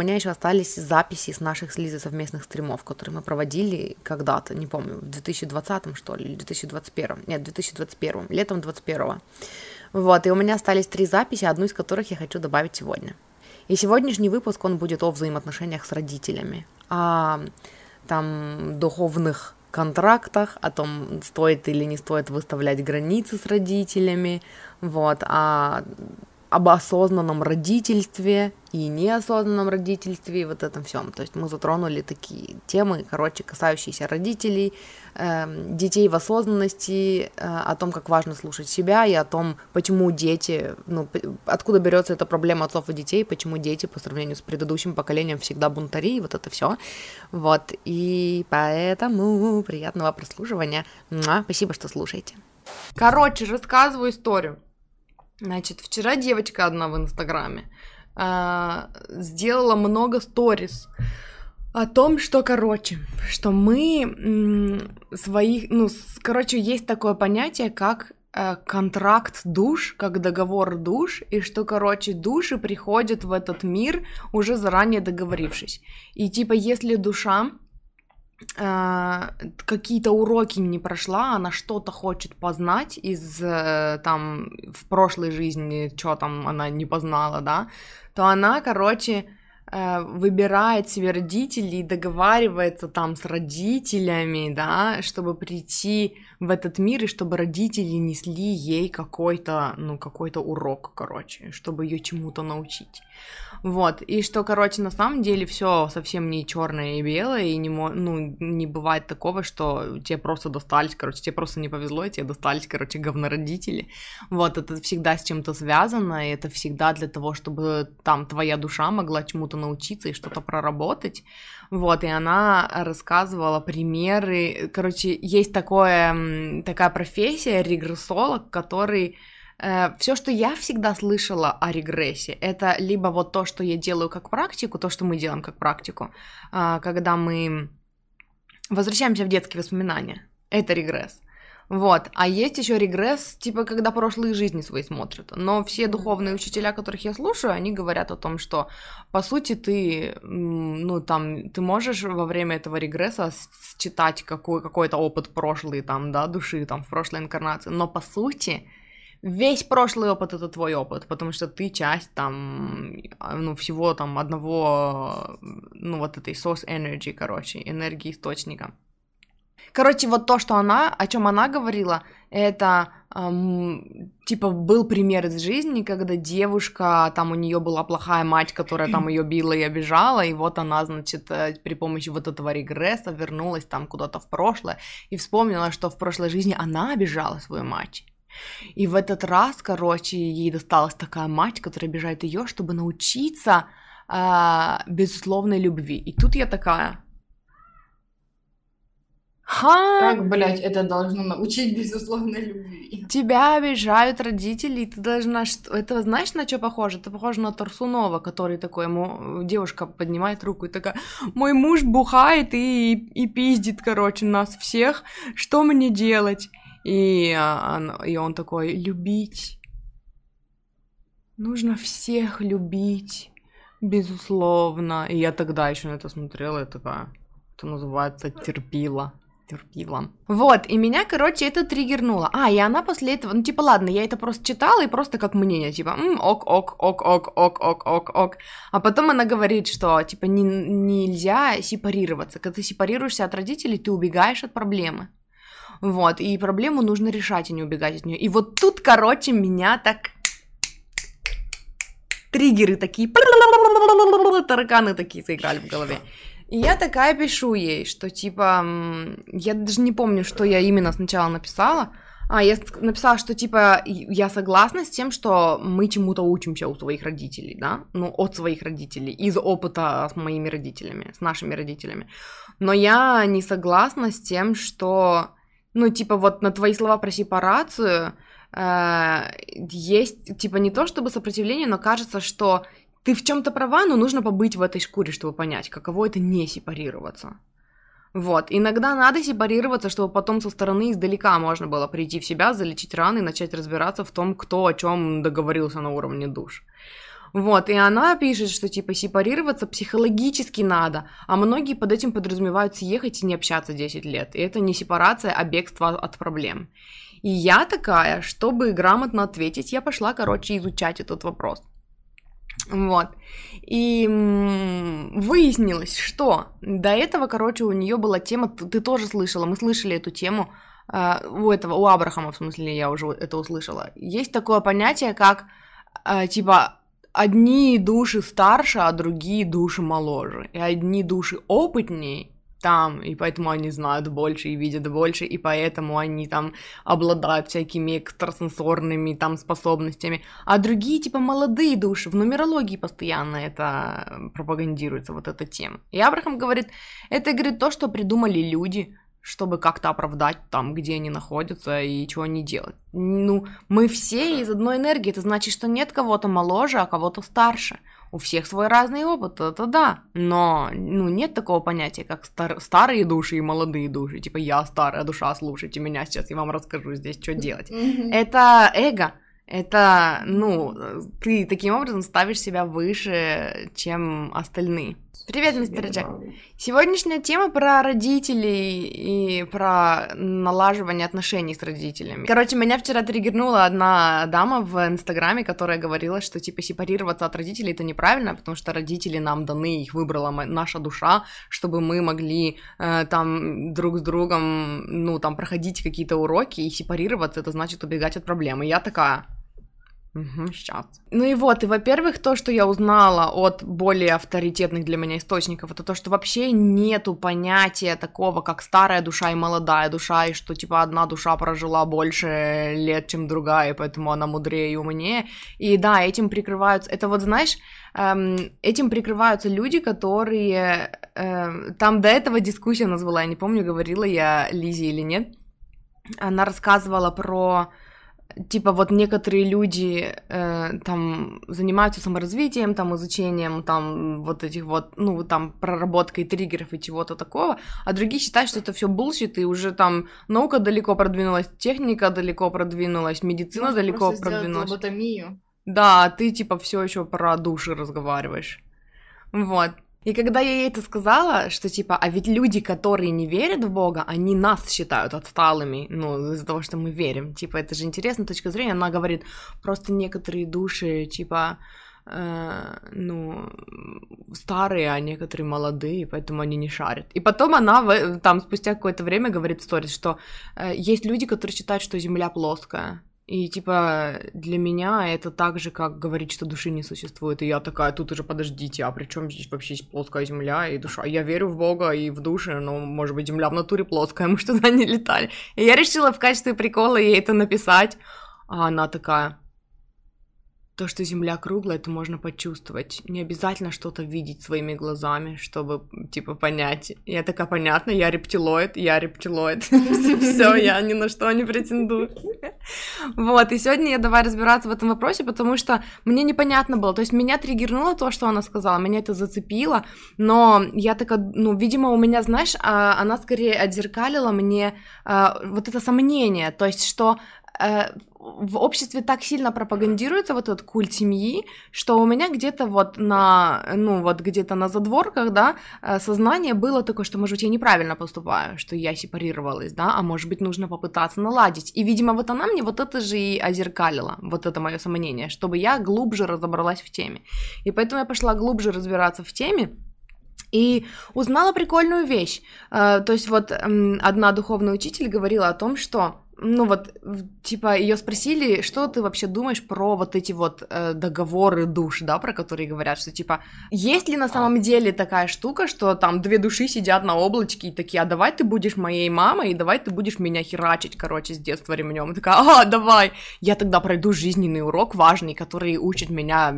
меня еще остались записи с наших с Лизой совместных стримов, которые мы проводили когда-то, не помню, в 2020 что ли, или 2021, нет, 2021, летом 2021. Вот, и у меня остались три записи, одну из которых я хочу добавить сегодня. И сегодняшний выпуск, он будет о взаимоотношениях с родителями, о там духовных контрактах, о том, стоит или не стоит выставлять границы с родителями, вот, о об осознанном родительстве и неосознанном родительстве и вот этом всем. То есть мы затронули такие темы, короче, касающиеся родителей, э, детей в осознанности, э, о том, как важно слушать себя и о том, почему дети, ну, откуда берется эта проблема отцов и детей, почему дети по сравнению с предыдущим поколением всегда бунтари, и вот это все. Вот, и поэтому приятного прослушивания. Спасибо, что слушаете. Короче, рассказываю историю. Значит, вчера девочка одна в Инстаграме э, сделала много сторис о том, что, короче, что мы своих, ну, короче, есть такое понятие, как э, контракт душ, как договор душ, и что, короче, души приходят в этот мир уже заранее договорившись. И типа, если душа какие-то уроки не прошла, она что-то хочет познать из э, там в прошлой жизни, что там она не познала, да, то она, короче, э, выбирает себе родителей, договаривается там с родителями, да, чтобы прийти в этот мир и чтобы родители несли ей какой-то, ну, какой-то урок, короче, чтобы ее чему-то научить. Вот, и что, короче, на самом деле все совсем не черное и белое, и не, ну, не бывает такого, что тебе просто достались, короче, тебе просто не повезло, и тебе достались, короче, говнородители. Вот, это всегда с чем-то связано, и это всегда для того, чтобы там твоя душа могла чему-то научиться и что-то проработать. Вот, и она рассказывала примеры, короче, есть такое, такая профессия, регрессолог, который все, что я всегда слышала о регрессе, это либо вот то, что я делаю как практику, то, что мы делаем как практику, а, когда мы возвращаемся в детские воспоминания. Это регресс. Вот, а есть еще регресс, типа, когда прошлые жизни свои смотрят. Но все духовные учителя, которых я слушаю, они говорят о том, что, по сути, ты, ну, там, ты можешь во время этого регресса считать какой, какой-то опыт прошлый, там, да, души, там, в прошлой инкарнации, но, по сути, весь прошлый опыт это твой опыт, потому что ты часть там, ну, всего там одного, ну, вот этой source energy, короче, энергии источника. Короче, вот то, что она, о чем она говорила, это эм, типа был пример из жизни, когда девушка, там у нее была плохая мать, которая там ее била и обижала, и вот она, значит, э, при помощи вот этого регресса вернулась там куда-то в прошлое и вспомнила, что в прошлой жизни она обижала свою мать. И в этот раз, короче, ей досталась такая мать, которая обижает ее, чтобы научиться э, безусловной любви. И тут я такая. Ха! Как, блядь, это должно научить безусловной любви? Тебя обижают родители, и ты должна... Это знаешь, на что похоже? Это похоже на Торсунова, который такой, ему девушка поднимает руку и такая, мой муж бухает и, и, и пиздит, короче, нас всех, что мне делать? И, он, и он такой, любить. Нужно всех любить, безусловно. И я тогда еще на это смотрела, и такая, это называется терпила терпила. Вот, и меня, короче, это триггернуло. А, и она после этого, ну, типа, ладно, я это просто читала, и просто как мнение, типа, М, ок, ок, ок, ок, ок, ок, ок, ок. А потом она говорит, что, типа, не, нельзя сепарироваться. Когда ты сепарируешься от родителей, ты убегаешь от проблемы. Вот, и проблему нужно решать, а не убегать от нее. И вот тут, короче, меня так триггеры такие, тараканы такие заиграли в голове. И я такая пишу ей, что типа, я даже не помню, что я именно сначала написала, а, я написала, что, типа, я согласна с тем, что мы чему-то учимся у своих родителей, да, ну, от своих родителей, из опыта с моими родителями, с нашими родителями. Но я не согласна с тем, что ну, типа, вот на твои слова про сепарацию э, есть, типа, не то чтобы сопротивление, но кажется, что ты в чем-то права, но нужно побыть в этой шкуре, чтобы понять, каково это не сепарироваться. Вот, иногда надо сепарироваться, чтобы потом со стороны издалека можно было прийти в себя, залечить раны и начать разбираться в том, кто о чем договорился на уровне душ. Вот, и она пишет, что типа сепарироваться психологически надо, а многие под этим подразумевают съехать и не общаться 10 лет. И это не сепарация, а бегство от проблем. И я такая, чтобы грамотно ответить, я пошла, короче, изучать этот вопрос. Вот. И выяснилось, что до этого, короче, у нее была тема, ты тоже слышала, мы слышали эту тему, э, у этого, у Абрахама, в смысле, я уже это услышала. Есть такое понятие, как, э, типа, одни души старше, а другие души моложе. И одни души опытнее, там, и поэтому они знают больше и видят больше, и поэтому они там обладают всякими экстрасенсорными там способностями, а другие типа молодые души, в нумерологии постоянно это пропагандируется, вот эта тема. И Абрахам говорит, это, говорит, то, что придумали люди, чтобы как-то оправдать там, где они находятся и чего они делают. Ну, мы все из одной энергии, это значит, что нет кого-то моложе, а кого-то старше. У всех свой разный опыт, это да, но ну, нет такого понятия, как стар- старые души и молодые души. Типа я старая душа, слушайте меня сейчас, я вам расскажу здесь, что делать. Это эго, это, ну, ты таким образом ставишь себя выше, чем остальные. Привет, мистер Джек. Сегодняшняя тема про родителей и про налаживание отношений с родителями. Короче, меня вчера триггернула одна дама в Инстаграме, которая говорила, что типа сепарироваться от родителей это неправильно, потому что родители нам даны, их выбрала наша душа, чтобы мы могли э, там друг с другом, ну, там, проходить какие-то уроки, и сепарироваться это значит убегать от проблемы. я такая, Угу, сейчас. Ну и вот, и во-первых, то, что я узнала от более авторитетных для меня источников, это то, что вообще нету понятия такого, как старая душа и молодая душа, и что, типа, одна душа прожила больше лет, чем другая, и поэтому она мудрее и умнее. И да, этим прикрываются... Это вот, знаешь, эм, этим прикрываются люди, которые... Э, там до этого дискуссия назвала, я не помню, говорила я Лизе или нет. Она рассказывала про типа вот некоторые люди э, там занимаются саморазвитием, там изучением, там вот этих вот, ну там проработкой триггеров и чего-то такого, а другие считают, что это все bullshit и уже там наука далеко продвинулась, техника далеко продвинулась, медицина Может, далеко продвинулась. Лоботомию. Да, ты типа все еще про души разговариваешь. Вот. И когда я ей это сказала, что типа, а ведь люди, которые не верят в Бога, они нас считают отсталыми, ну, из-за того, что мы верим. Типа, это же интересная точка зрения. Она говорит, просто некоторые души, типа, э, ну, старые, а некоторые молодые, поэтому они не шарят. И потом она в, там спустя какое-то время говорит в сторис, что э, есть люди, которые считают, что Земля плоская. И типа для меня это так же, как говорить, что души не существует. И я такая, тут уже подождите, а при чем здесь вообще есть плоская земля и душа? Я верю в Бога и в души, но может быть земля в натуре плоская, мы что туда не летали. И я решила в качестве прикола ей это написать. А она такая, то, что Земля круглая, это можно почувствовать. Не обязательно что-то видеть своими глазами, чтобы, типа, понять. Я такая, понятно, я рептилоид, я рептилоид. Все, я ни на что не претендую. Вот, и сегодня я давай разбираться в этом вопросе, потому что мне непонятно было. То есть меня триггернуло то, что она сказала, меня это зацепило, но я такая, ну, видимо, у меня, знаешь, а, она скорее отзеркалила мне а, вот это сомнение, то есть, что э, в обществе так сильно пропагандируется вот этот культ семьи, что у меня где-то вот на, ну вот где-то на задворках, да, э, сознание было такое, что, может быть, я неправильно поступаю, что я сепарировалась, да, а может быть, нужно попытаться наладить. И, видимо, вот она мне вот это же и озеркалила, вот это мое сомнение, чтобы я глубже разобралась в теме. И поэтому я пошла глубже разбираться в теме, и узнала прикольную вещь. Э, то есть вот одна духовная учитель говорила о том, что ну вот, типа, ее спросили, что ты вообще думаешь про вот эти вот э, договоры душ, да, про которые говорят, что типа, есть ли на самом деле такая штука, что там две души сидят на облачке и такие, а давай ты будешь моей мамой, и давай ты будешь меня херачить, короче, с детства ремнем. Такая, а, давай, я тогда пройду жизненный урок важный, который учит меня,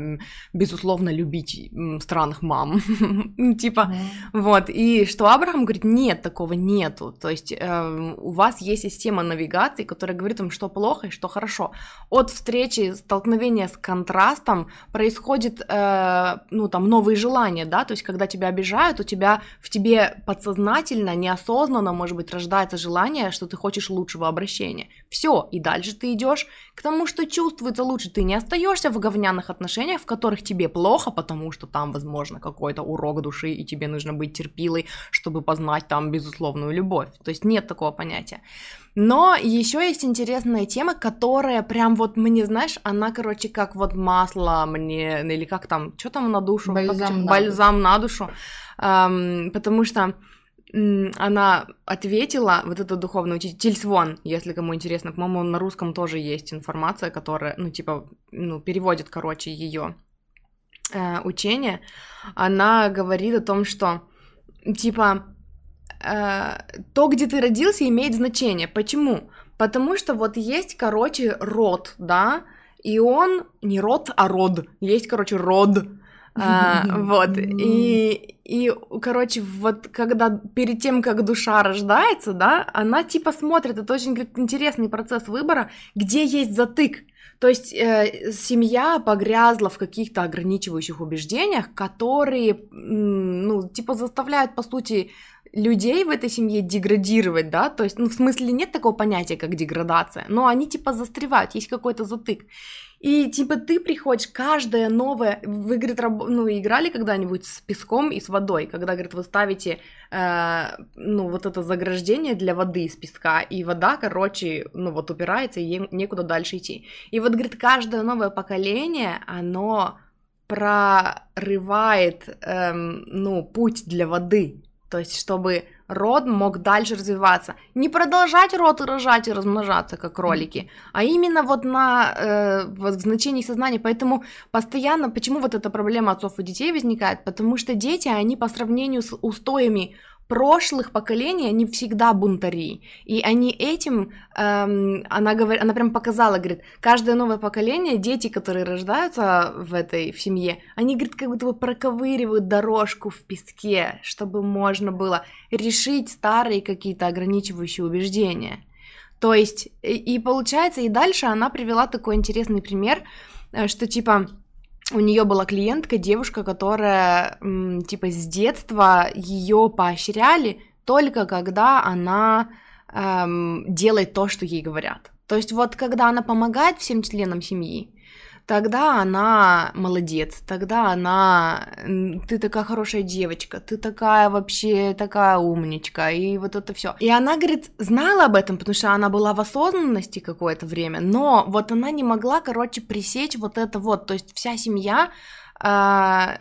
безусловно, любить странных мам. Типа, вот, и что Абрахам говорит, нет, такого нету, то есть э, у вас есть система навигации, информации, которая говорит вам, что плохо и что хорошо. От встречи, столкновения с контрастом происходит, э, ну, там, новые желания, да, то есть, когда тебя обижают, у тебя в тебе подсознательно, неосознанно, может быть, рождается желание, что ты хочешь лучшего обращения. Все, и дальше ты идешь к тому, что чувствуется лучше. Ты не остаешься в говняных отношениях, в которых тебе плохо, потому что там, возможно, какой-то урок души, и тебе нужно быть терпилой, чтобы познать там безусловную любовь. То есть нет такого понятия. Но еще есть интересная тема, которая прям вот мне, знаешь, она, короче, как вот масло мне, или как там, что там на душу? Бальзам, как, на, бальзам душу. на душу. Эм, потому что она ответила, вот эта духовная учитель, Тильсвон, если кому интересно, по-моему, на русском тоже есть информация, которая, ну, типа, ну, переводит, короче, ее э, учение. Она говорит о том, что, типа, то, где ты родился, имеет значение. Почему? Потому что вот есть, короче, род, да, и он не род, а род. Есть, короче, род. А, вот, и, и, короче, вот когда перед тем, как душа рождается, да, она типа смотрит, это очень говорит, интересный процесс выбора, где есть затык. То есть э, семья погрязла в каких-то ограничивающих убеждениях, которые, ну, типа заставляют, по сути, людей в этой семье деградировать, да, то есть, ну, в смысле нет такого понятия, как деградация, но они, типа, застревают, есть какой-то затык. И типа ты приходишь, каждая новая... Вы, говорит, раб... ну, играли когда-нибудь с песком и с водой, когда, говорит, вы ставите, э, ну, вот это заграждение для воды из песка, и вода, короче, ну, вот упирается, и ей некуда дальше идти. И вот, говорит, каждое новое поколение, оно прорывает, эм, ну, путь для воды, то есть, чтобы род мог дальше развиваться. Не продолжать род и рожать и размножаться, как кролики, а именно вот на э, в значении сознания. Поэтому постоянно, почему вот эта проблема отцов и детей возникает? Потому что дети, они по сравнению с устоями прошлых поколений, они всегда бунтари. И они этим, эм, она, говорит, она прям показала, говорит, каждое новое поколение, дети, которые рождаются в этой в семье, они, говорит, как будто бы проковыривают дорожку в песке, чтобы можно было решить старые какие-то ограничивающие убеждения. То есть, и, и получается, и дальше она привела такой интересный пример, э, что типа у нее была клиентка, девушка, которая типа с детства ее поощряли только когда она эм, делает то, что ей говорят. То есть вот когда она помогает всем членам семьи, тогда она молодец, тогда она, ты такая хорошая девочка, ты такая вообще такая умничка, и вот это все. И она, говорит, знала об этом, потому что она была в осознанности какое-то время, но вот она не могла, короче, пресечь вот это вот, то есть вся семья а,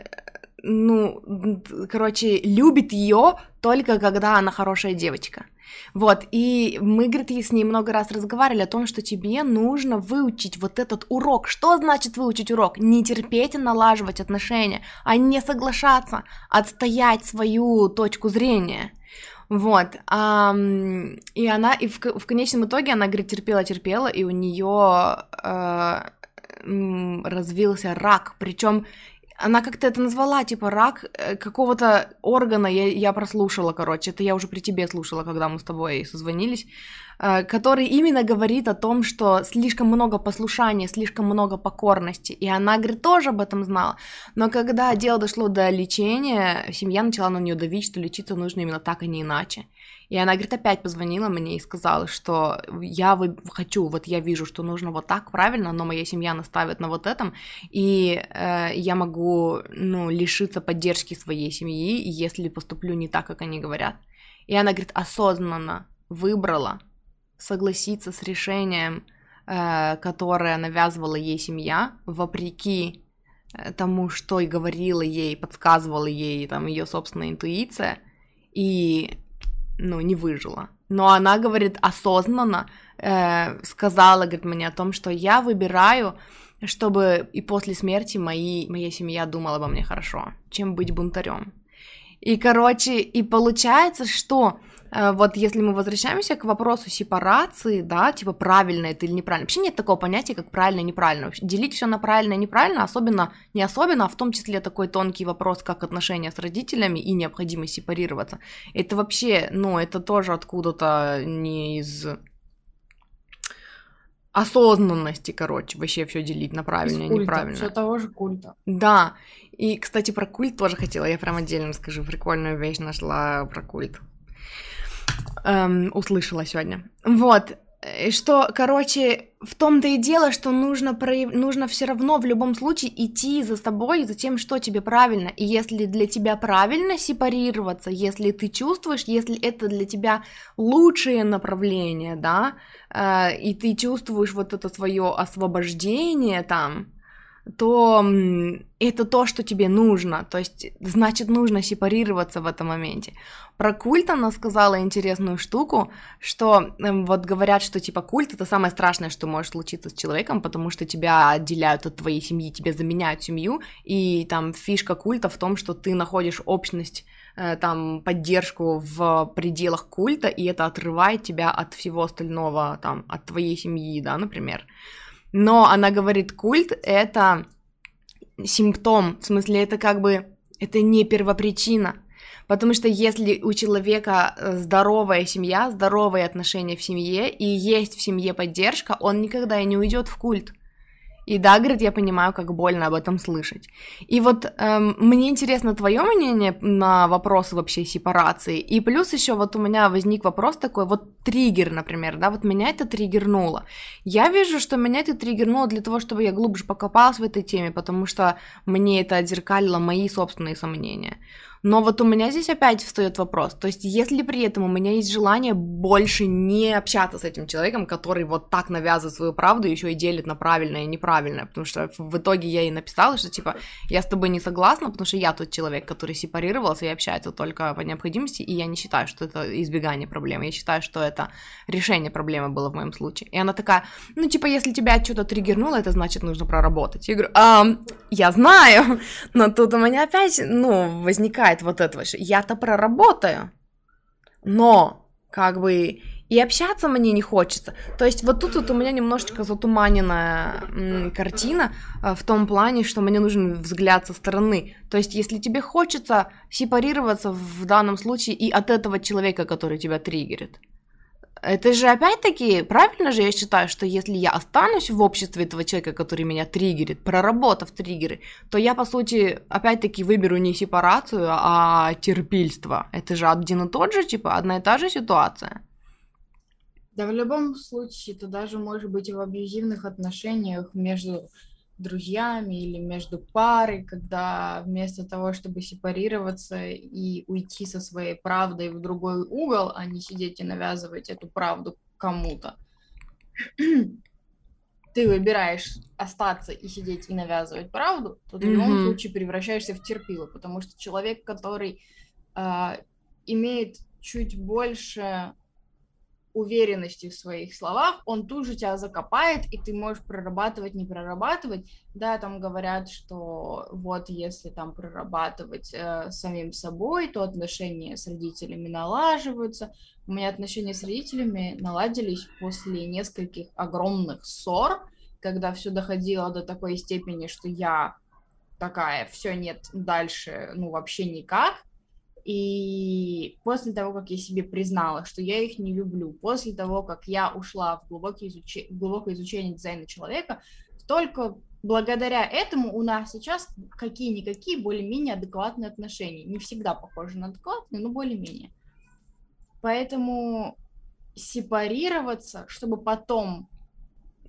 ну, короче, любит ее только когда она хорошая девочка. Вот, и мы, говорит, с ней много раз разговаривали о том, что тебе нужно выучить вот этот урок. Что значит выучить урок? Не терпеть и налаживать отношения, а не соглашаться, отстоять свою точку зрения. Вот, а, и она, и в, в конечном итоге она, говорит, терпела-терпела, и у нее э, развился рак, причем она как-то это назвала, типа, рак э, какого-то органа, я, я прослушала, короче, это я уже при тебе слушала, когда мы с тобой созвонились, э, который именно говорит о том, что слишком много послушания, слишком много покорности, и она, говорит, тоже об этом знала, но когда дело дошло до лечения, семья начала на нее давить, что лечиться нужно именно так, а не иначе, и она, говорит, опять позвонила мне и сказала, что я хочу, вот я вижу, что нужно вот так правильно, но моя семья наставит на вот этом, и э, я могу, ну, лишиться поддержки своей семьи, если поступлю не так, как они говорят. И она, говорит, осознанно выбрала согласиться с решением, э, которое навязывала ей семья, вопреки э, тому, что и говорила ей, подсказывала ей там ее собственная интуиция, и ну, не выжила. Но она, говорит, осознанно э, сказала, говорит, мне о том, что я выбираю, чтобы и после смерти мои, моя семья думала обо мне хорошо, чем быть бунтарем. И, короче, и получается, что вот если мы возвращаемся к вопросу сепарации, да, типа правильно это или неправильно, вообще нет такого понятия, как правильно и неправильно. Делить все на правильно и неправильно, особенно, не особенно, а в том числе такой тонкий вопрос, как отношения с родителями и необходимость сепарироваться. Это вообще, ну, это тоже откуда-то не из осознанности, короче, вообще все делить на правильно и неправильно. Все того же культа. Да. И, кстати, про культ тоже хотела. Я прям отдельно скажу, прикольную вещь нашла про культ эм, услышала сегодня. Вот. Э, что, короче, в том-то и дело, что нужно, прояв... нужно все равно в любом случае идти за собой, за тем, что тебе правильно. И если для тебя правильно сепарироваться, если ты чувствуешь, если это для тебя лучшее направление, да, э, и ты чувствуешь вот это свое освобождение там, то это то, что тебе нужно, то есть, значит, нужно сепарироваться в этом моменте. Про культ она сказала интересную штуку, что э, вот говорят, что типа культ это самое страшное, что может случиться с человеком, потому что тебя отделяют от твоей семьи, тебе заменяют семью, и там фишка культа в том, что ты находишь общность э, там поддержку в пределах культа, и это отрывает тебя от всего остального, там, от твоей семьи, да, например. Но она говорит, культ — это симптом, в смысле, это как бы, это не первопричина. Потому что если у человека э, здоровая семья, здоровые отношения в семье, и есть в семье поддержка, он никогда и не уйдет в культ. И да, говорит, я понимаю, как больно об этом слышать. И вот эм, мне интересно твое мнение на вопросы вообще сепарации. И плюс еще вот у меня возник вопрос такой, вот триггер, например, да, вот меня это триггернуло. Я вижу, что меня это триггернуло для того, чтобы я глубже покопалась в этой теме, потому что мне это отзеркалило мои собственные сомнения. Но вот у меня здесь опять встает вопрос. То есть, если при этом у меня есть желание больше не общаться с этим человеком, который вот так навязывает свою правду, еще и делит на правильное и неправильное, потому что в итоге я ей написала, что типа я с тобой не согласна, потому что я тот человек, который сепарировался и общается только по необходимости, и я не считаю, что это избегание проблемы, я считаю, что это решение проблемы было в моем случае. И она такая, ну типа, если тебя что-то триггернуло, это значит нужно проработать. Я говорю, а, я знаю, но тут у меня опять, ну, возникает возникает вот это вообще. Я-то проработаю, но как бы и общаться мне не хочется. То есть вот тут вот у меня немножечко затуманенная м, картина э, в том плане, что мне нужен взгляд со стороны. То есть если тебе хочется сепарироваться в данном случае и от этого человека, который тебя триггерит, это же опять-таки, правильно же я считаю, что если я останусь в обществе этого человека, который меня триггерит, проработав триггеры, то я, по сути, опять-таки выберу не сепарацию, а терпильство. Это же один и тот же, типа, одна и та же ситуация. Да в любом случае, ты даже может быть в абьюзивных отношениях между друзьями или между парой, когда вместо того, чтобы сепарироваться и уйти со своей правдой в другой угол, а не сидеть и навязывать эту правду кому-то, ты выбираешь остаться и сидеть и навязывать правду, то ты mm-hmm. в любом случае превращаешься в терпилу, потому что человек, который э, имеет чуть больше уверенности в своих словах, он тут же тебя закопает, и ты можешь прорабатывать, не прорабатывать. Да, там говорят, что вот если там прорабатывать э, самим собой, то отношения с родителями налаживаются. У меня отношения с родителями наладились после нескольких огромных ссор, когда все доходило до такой степени, что я такая, все нет дальше, ну вообще никак. И после того, как я себе признала, что я их не люблю, после того, как я ушла в глубокое, изуч... глубокое изучение дизайна человека, только благодаря этому у нас сейчас какие-никакие более-менее адекватные отношения. Не всегда похожи на адекватные, но более-менее. Поэтому сепарироваться, чтобы потом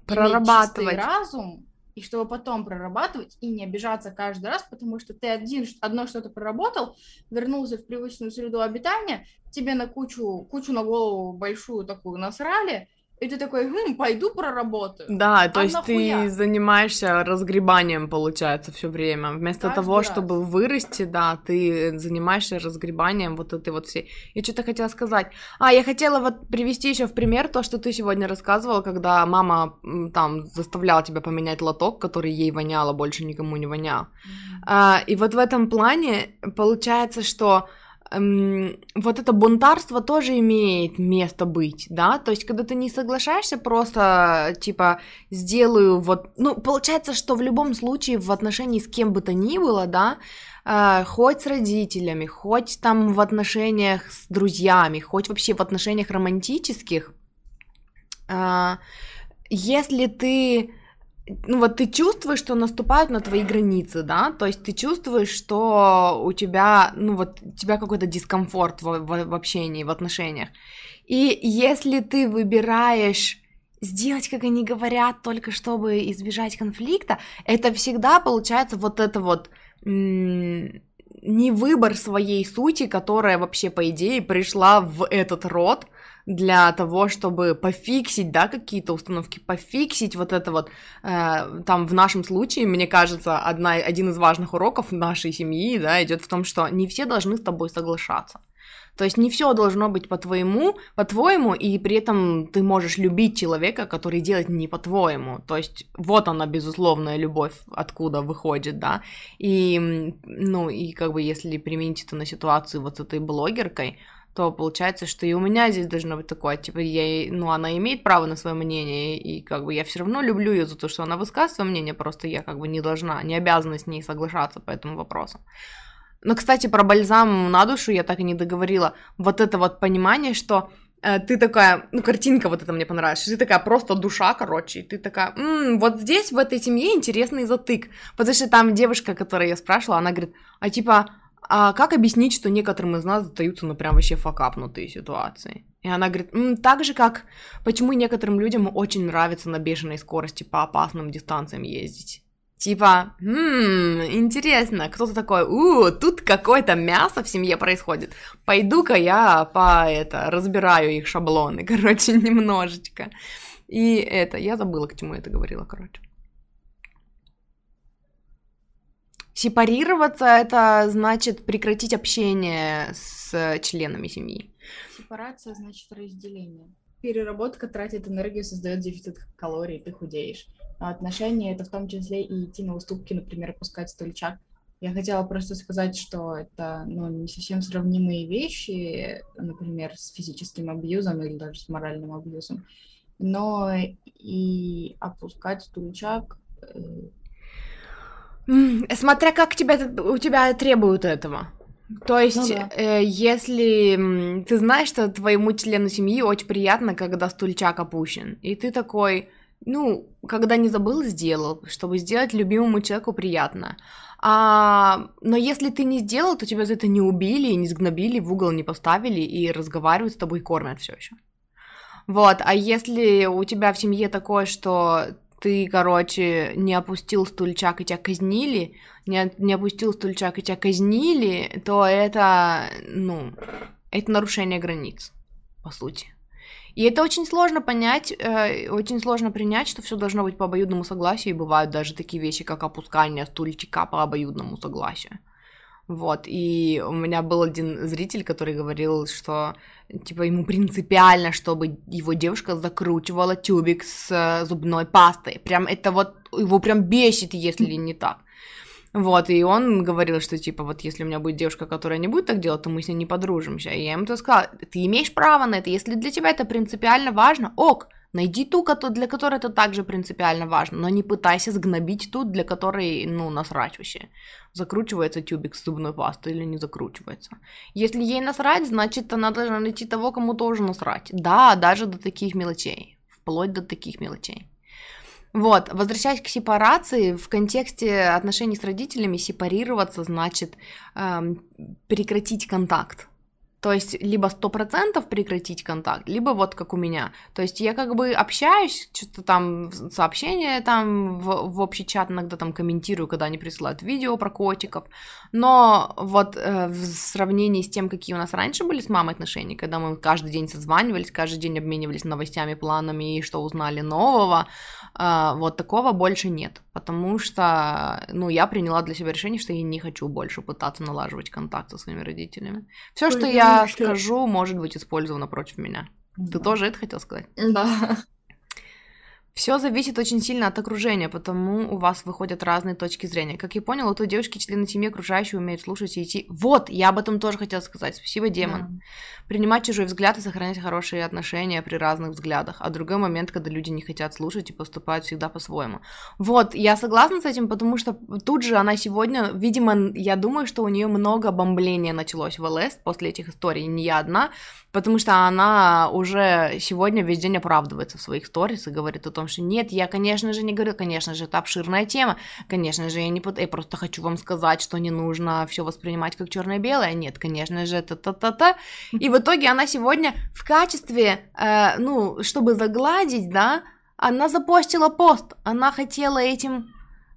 прорабатывать разум, и чтобы потом прорабатывать и не обижаться каждый раз, потому что ты один, одно что-то проработал, вернулся в привычную среду обитания, тебе на кучу, кучу на голову большую такую насрали, и ты такой, хм, пойду проработаю. Да, то а есть нахуя? ты занимаешься разгребанием, получается, все время. Вместо Каждый того, раз. чтобы вырасти, да, ты занимаешься разгребанием вот этой вот всей. Я что-то хотела сказать. А, я хотела вот привести еще в пример то, что ты сегодня рассказывала, когда мама там заставляла тебя поменять лоток, который ей воняло, больше никому не вонял. Mm-hmm. А, и вот в этом плане получается, что эм, вот это бунтарство тоже имеет место быть, да, то есть когда ты не соглашаешься просто, типа, сделаю вот, ну, получается, что в любом случае в отношении с кем бы то ни было, да, э, хоть с родителями, хоть там в отношениях с друзьями, хоть вообще в отношениях романтических, э, если ты ну вот ты чувствуешь, что наступают на твои границы, да, то есть ты чувствуешь, что у тебя, ну вот, у тебя какой-то дискомфорт в, в, в общении, в отношениях. И если ты выбираешь сделать, как они говорят, только чтобы избежать конфликта, это всегда получается вот это вот не выбор своей сути, которая вообще, по идее, пришла в этот род для того, чтобы пофиксить, да, какие-то установки, пофиксить вот это вот, э, там, в нашем случае, мне кажется, одна, один из важных уроков нашей семьи, да, идет в том, что не все должны с тобой соглашаться. То есть не все должно быть по-твоему, по-твоему, и при этом ты можешь любить человека, который делает не по-твоему. То есть вот она, безусловная любовь, откуда выходит, да. И, ну, и как бы если применить это на ситуацию вот с этой блогеркой, то получается, что и у меня здесь должно быть такое, типа, я, ну, она имеет право на свое мнение, и как бы я все равно люблю ее за то, что она высказывает свое мнение, просто я как бы не должна, не обязана с ней соглашаться по этому вопросу. Но, кстати, про бальзам на душу я так и не договорила. Вот это вот понимание, что э, ты такая, ну, картинка вот это мне понравилась, ты такая просто душа, короче, и ты такая, м-м, вот здесь, в этой семье интересный затык. Потому что там девушка, которая я спрашивала, она говорит, а типа, а как объяснить, что некоторым из нас затаются, ну, прям вообще факапнутые ситуации? И она говорит, М, так же, как почему некоторым людям очень нравится на бешеной скорости по опасным дистанциям ездить. Типа, ммм, интересно, кто-то такой, у, тут какое-то мясо в семье происходит. Пойду-ка я по это, разбираю их шаблоны, короче, немножечко. И это, я забыла, к чему это говорила, короче. Сепарироваться это значит прекратить общение с членами семьи. Сепарация значит разделение. Переработка тратит энергию, создает дефицит калорий, ты худеешь. А отношения это в том числе и идти на уступки, например, опускать стульчак. Я хотела просто сказать, что это ну, не совсем сравнимые вещи, например, с физическим абьюзом или даже с моральным абьюзом. Но и опускать стульчак э, Смотря как тебя, у тебя требуют этого. То есть, ну, да. э, если ты знаешь, что твоему члену семьи очень приятно, когда стульчак опущен, и ты такой, ну, когда не забыл, сделал, чтобы сделать любимому человеку приятно. А, но если ты не сделал, то тебя за это не убили, не сгнобили, в угол не поставили и разговаривают с тобой, кормят все еще. Вот, а если у тебя в семье такое, что ты, короче, не опустил стульчак и тебя казнили, не, не опустил стульчак и тебя казнили, то это, ну, это нарушение границ, по сути. И это очень сложно понять, э, очень сложно принять, что все должно быть по обоюдному согласию, и бывают даже такие вещи, как опускание стульчика по обоюдному согласию. Вот, и у меня был один зритель, который говорил, что, типа, ему принципиально, чтобы его девушка закручивала тюбик с э, зубной пастой. Прям это вот, его прям бесит, если не так. Вот, и он говорил, что, типа, вот если у меня будет девушка, которая не будет так делать, то мы с ней не подружимся. И я ему то сказала, ты имеешь право на это, если для тебя это принципиально важно, ок, Найди ту, для которой это также принципиально важно, но не пытайся сгнобить ту, для которой, ну, насрать вообще. Закручивается тюбик с зубной пастой или не закручивается. Если ей насрать, значит, она должна найти того, кому тоже насрать. Да, даже до таких мелочей. Вплоть до таких мелочей. Вот, возвращаясь к сепарации, в контексте отношений с родителями сепарироваться значит эм, прекратить контакт. То есть либо сто процентов прекратить контакт, либо вот как у меня. То есть я как бы общаюсь, что-то там сообщения там в, в общий чат иногда там комментирую, когда они присылают видео про котиков. Но вот э, в сравнении с тем, какие у нас раньше были с мамой отношения, когда мы каждый день созванивались, каждый день обменивались новостями, планами и что узнали нового, вот такого больше нет. Потому что, ну, я приняла для себя решение, что я не хочу больше пытаться налаживать контакт со своими родителями. Все, что я скажу, может быть использовано против меня. Да. Ты тоже это хотел сказать? Да. Все зависит очень сильно от окружения, потому у вас выходят разные точки зрения. Как я понял, у той девушки члены семьи окружающие умеют слушать и идти. Вот, я об этом тоже хотела сказать. Спасибо, демон. Да. Принимать чужой взгляд и сохранять хорошие отношения при разных взглядах. А другой момент, когда люди не хотят слушать и поступают всегда по-своему. Вот, я согласна с этим, потому что тут же она сегодня, видимо, я думаю, что у нее много бомбления началось в ЛС после этих историй, не я одна, потому что она уже сегодня весь день оправдывается в своих сторис и говорит о том, что нет, я, конечно же, не говорю, конечно же, это обширная тема, конечно же, я не я просто хочу вам сказать, что не нужно все воспринимать как черное-белое, нет, конечно же, это та-та-та, и в итоге она сегодня в качестве, э, ну, чтобы загладить, да, она запостила пост, она хотела этим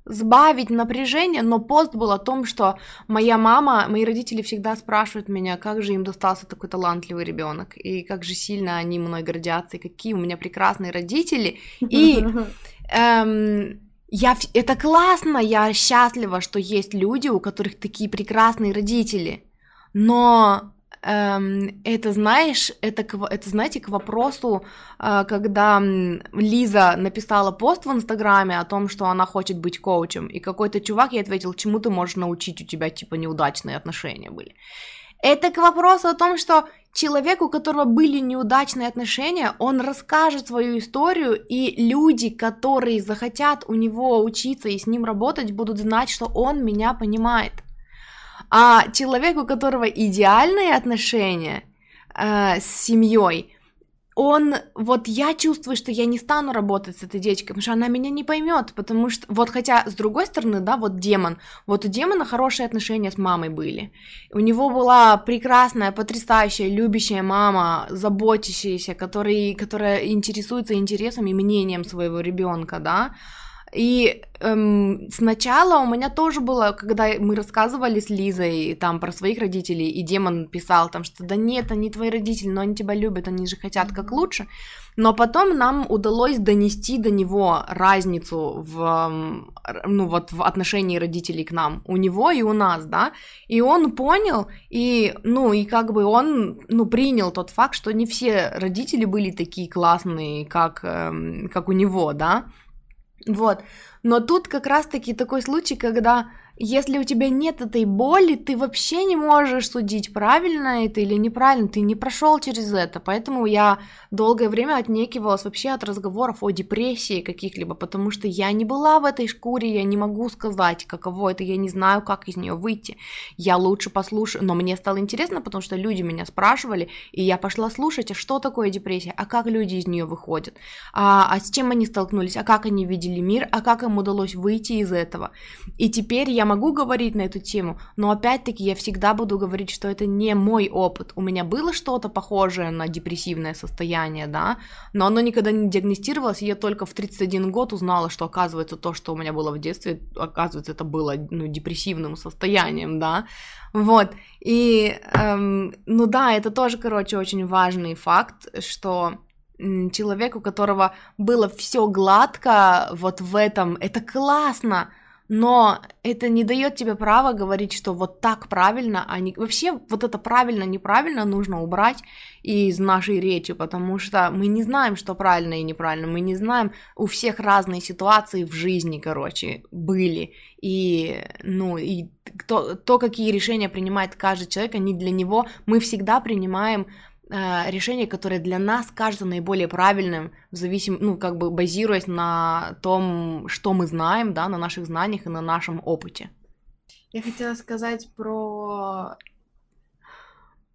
сбавить напряжение, но пост был о том, что моя мама, мои родители всегда спрашивают меня, как же им достался такой талантливый ребенок, и как же сильно они мной гордятся, и какие у меня прекрасные родители. И эм, я, это классно, я счастлива, что есть люди, у которых такие прекрасные родители. Но это, знаешь, это, это, знаете, к вопросу, э, когда Лиза написала пост в Инстаграме о том, что она хочет быть коучем, и какой-то чувак ей ответил, чему ты можешь научить, у тебя, типа, неудачные отношения были. Это к вопросу о том, что человек, у которого были неудачные отношения, он расскажет свою историю, и люди, которые захотят у него учиться и с ним работать, будут знать, что он меня понимает. А человек, у которого идеальные отношения э, с семьей, он, вот я чувствую, что я не стану работать с этой девочкой, потому что она меня не поймет, потому что, вот хотя, с другой стороны, да, вот демон, вот у демона хорошие отношения с мамой были, у него была прекрасная, потрясающая, любящая мама, заботящаяся, который, которая интересуется интересом и мнением своего ребенка, да, и эм, сначала у меня тоже было, когда мы рассказывали с Лизой там про своих родителей, и демон писал там, что да нет, они твои родители, но они тебя любят, они же хотят как лучше. Но потом нам удалось донести до него разницу в, ну, вот, в отношении родителей к нам, у него и у нас, да, и он понял, и, ну, и как бы он, ну, принял тот факт, что не все родители были такие классные, как, эм, как у него, да, вот. Но тут как раз-таки такой случай, когда если у тебя нет этой боли, ты вообще не можешь судить, правильно это или неправильно, ты не прошел через это. Поэтому я долгое время отнекивалась вообще от разговоров о депрессии каких-либо, потому что я не была в этой шкуре, я не могу сказать, каково это, я не знаю, как из нее выйти. Я лучше послушаю, но мне стало интересно, потому что люди меня спрашивали, и я пошла слушать, а что такое депрессия, а как люди из нее выходят, а, а с чем они столкнулись, а как они видели мир, а как им удалось выйти из этого. И теперь я могу говорить на эту тему, но опять-таки я всегда буду говорить, что это не мой опыт. У меня было что-то похожее на депрессивное состояние, да, но оно никогда не диагностировалось, и я только в 31 год узнала, что оказывается то, что у меня было в детстве, оказывается, это было ну, депрессивным состоянием, да, вот, и, эм, ну да, это тоже, короче, очень важный факт, что человек, у которого было все гладко вот в этом, это классно, но это не дает тебе права говорить, что вот так правильно, а не... Вообще вот это правильно-неправильно нужно убрать из нашей речи, потому что мы не знаем, что правильно и неправильно, мы не знаем, у всех разные ситуации в жизни, короче, были, и, ну, и то, то какие решения принимает каждый человек, они для него, мы всегда принимаем решение, которое для нас кажется наиболее правильным, в зависим, ну, как бы базируясь на том, что мы знаем, да, на наших знаниях и на нашем опыте. Я хотела сказать про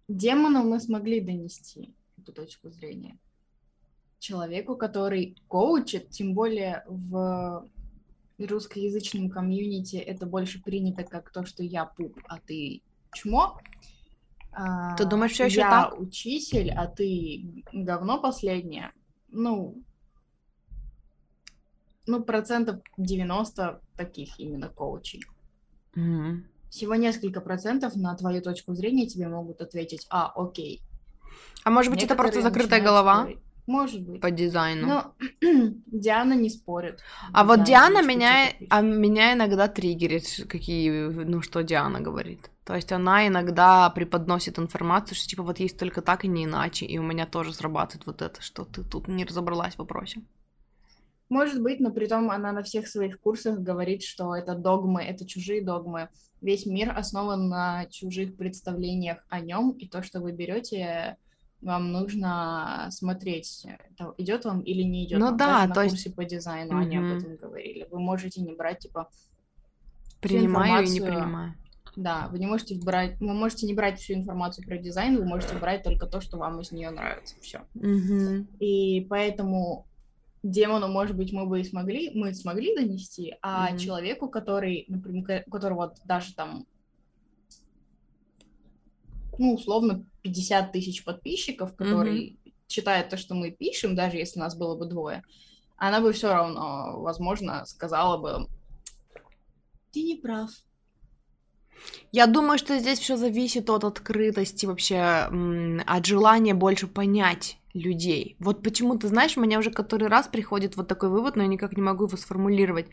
демонов мы смогли донести эту точку зрения. Человеку, который коучит, тем более в русскоязычном комьюнити это больше принято как то, что я пуп, а ты чмо. Ты думаешь, все еще я так? учитель, а ты говно последнее. Ну, ну, процентов 90 таких именно коучей. Mm-hmm. Всего несколько процентов на твою точку зрения тебе могут ответить, а, окей. А может быть, Некоторые это просто закрытая голова? Спорить. Может быть. По дизайну. Но Диана не спорит. А вот Диана меня, а меня иногда триггерит, какие, ну, что Диана говорит. То есть она иногда преподносит информацию, что типа вот есть только так и не иначе, и у меня тоже срабатывает вот это, что ты тут не разобралась в вопросе. Может быть, но при том она на всех своих курсах говорит, что это догмы, это чужие догмы. Весь мир основан на чужих представлениях о нем, и то, что вы берете, вам нужно смотреть, идет вам или не идет. Ну вам. да, Даже то на есть... курсе по дизайну mm-hmm. они об этом говорили. Вы можете не брать, типа, принимаю и не принимаю. Да, вы не можете брать, вы можете не брать всю информацию про дизайн, вы можете брать только то, что вам из нее нравится, все. Mm-hmm. И поэтому демону, может быть, мы бы и смогли, мы смогли донести, а mm-hmm. человеку, который, например, у которого даже там, ну, условно, 50 тысяч подписчиков, который mm-hmm. читает то, что мы пишем, даже если нас было бы двое, она бы все равно, возможно, сказала бы, ты не прав. Я думаю, что здесь все зависит от открытости вообще, от желания больше понять людей. Вот почему, ты знаешь, у меня уже который раз приходит вот такой вывод, но я никак не могу его сформулировать.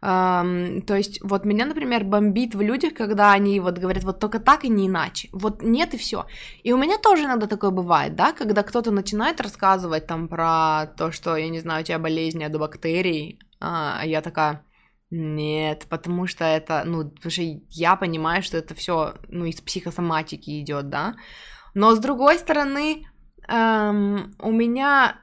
То есть, вот меня, например, бомбит в людях, когда они вот говорят, вот только так и не иначе. Вот нет и все. И у меня тоже иногда такое бывает, да, когда кто-то начинает рассказывать там про то, что, я не знаю, у тебя болезнь от бактерий, а я такая, нет, потому что это, ну, потому что я понимаю, что это все, ну, из психосоматики идет, да. Но с другой стороны, эм, у меня,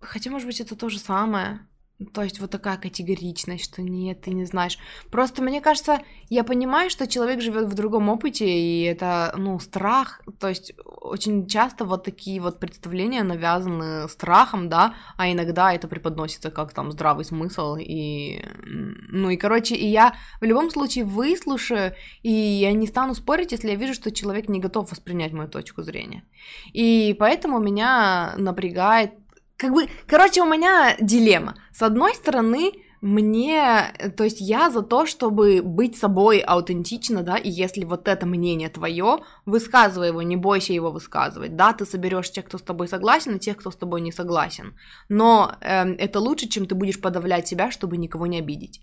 хотя, может быть, это то же самое. То есть вот такая категоричность, что нет, ты не знаешь. Просто мне кажется, я понимаю, что человек живет в другом опыте, и это, ну, страх. То есть очень часто вот такие вот представления навязаны страхом, да, а иногда это преподносится как там здравый смысл. И, ну и, короче, и я в любом случае выслушаю, и я не стану спорить, если я вижу, что человек не готов воспринять мою точку зрения. И поэтому меня напрягает как бы, короче, у меня дилемма. С одной стороны, мне, то есть я за то, чтобы быть собой аутентично, да, и если вот это мнение твое, высказывай его, не бойся его высказывать, да, ты соберешь тех, кто с тобой согласен, и тех, кто с тобой не согласен, но э, это лучше, чем ты будешь подавлять себя, чтобы никого не обидеть.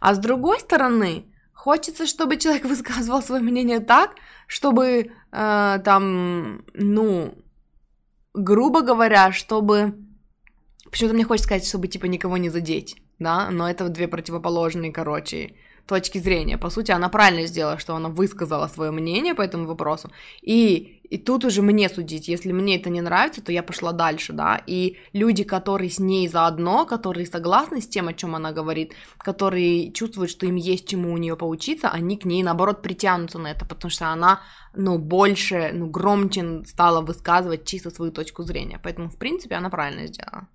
А с другой стороны, хочется, чтобы человек высказывал свое мнение так, чтобы э, там, ну, грубо говоря, чтобы Почему-то мне хочется сказать, чтобы, типа, никого не задеть, да, но это две противоположные, короче, точки зрения. По сути, она правильно сделала, что она высказала свое мнение по этому вопросу. И, и тут уже мне судить. Если мне это не нравится, то я пошла дальше, да. И люди, которые с ней заодно, которые согласны с тем, о чем она говорит, которые чувствуют, что им есть чему у нее поучиться, они к ней, наоборот, притянутся на это, потому что она, ну, больше, ну, громче стала высказывать чисто свою точку зрения. Поэтому, в принципе, она правильно сделала.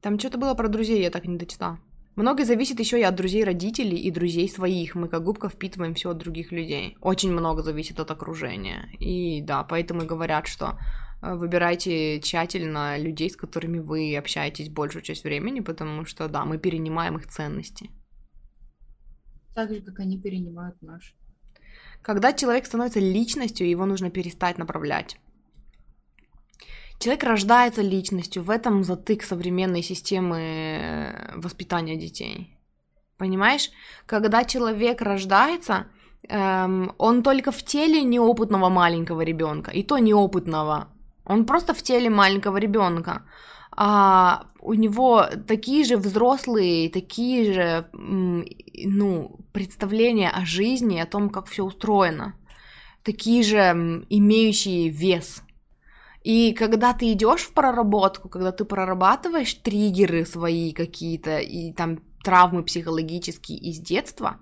Там что-то было про друзей, я так не дочитала. Многое зависит еще и от друзей родителей и друзей своих. Мы как губка впитываем все от других людей. Очень много зависит от окружения. И да, поэтому и говорят, что э, выбирайте тщательно людей, с которыми вы общаетесь большую часть времени, потому что, да, мы перенимаем их ценности. Так же, как они перенимают наши. Когда человек становится личностью, его нужно перестать направлять. Человек рождается личностью, в этом затык современной системы э, воспитания детей. Понимаешь? Когда человек рождается, эм, он только в теле неопытного маленького ребенка, и то неопытного. Он просто в теле маленького ребенка. А у него такие же взрослые, такие же, ну, представления о жизни, о том, как все устроено, такие же имеющие вес – и когда ты идешь в проработку, когда ты прорабатываешь триггеры свои какие-то и там травмы психологические из детства,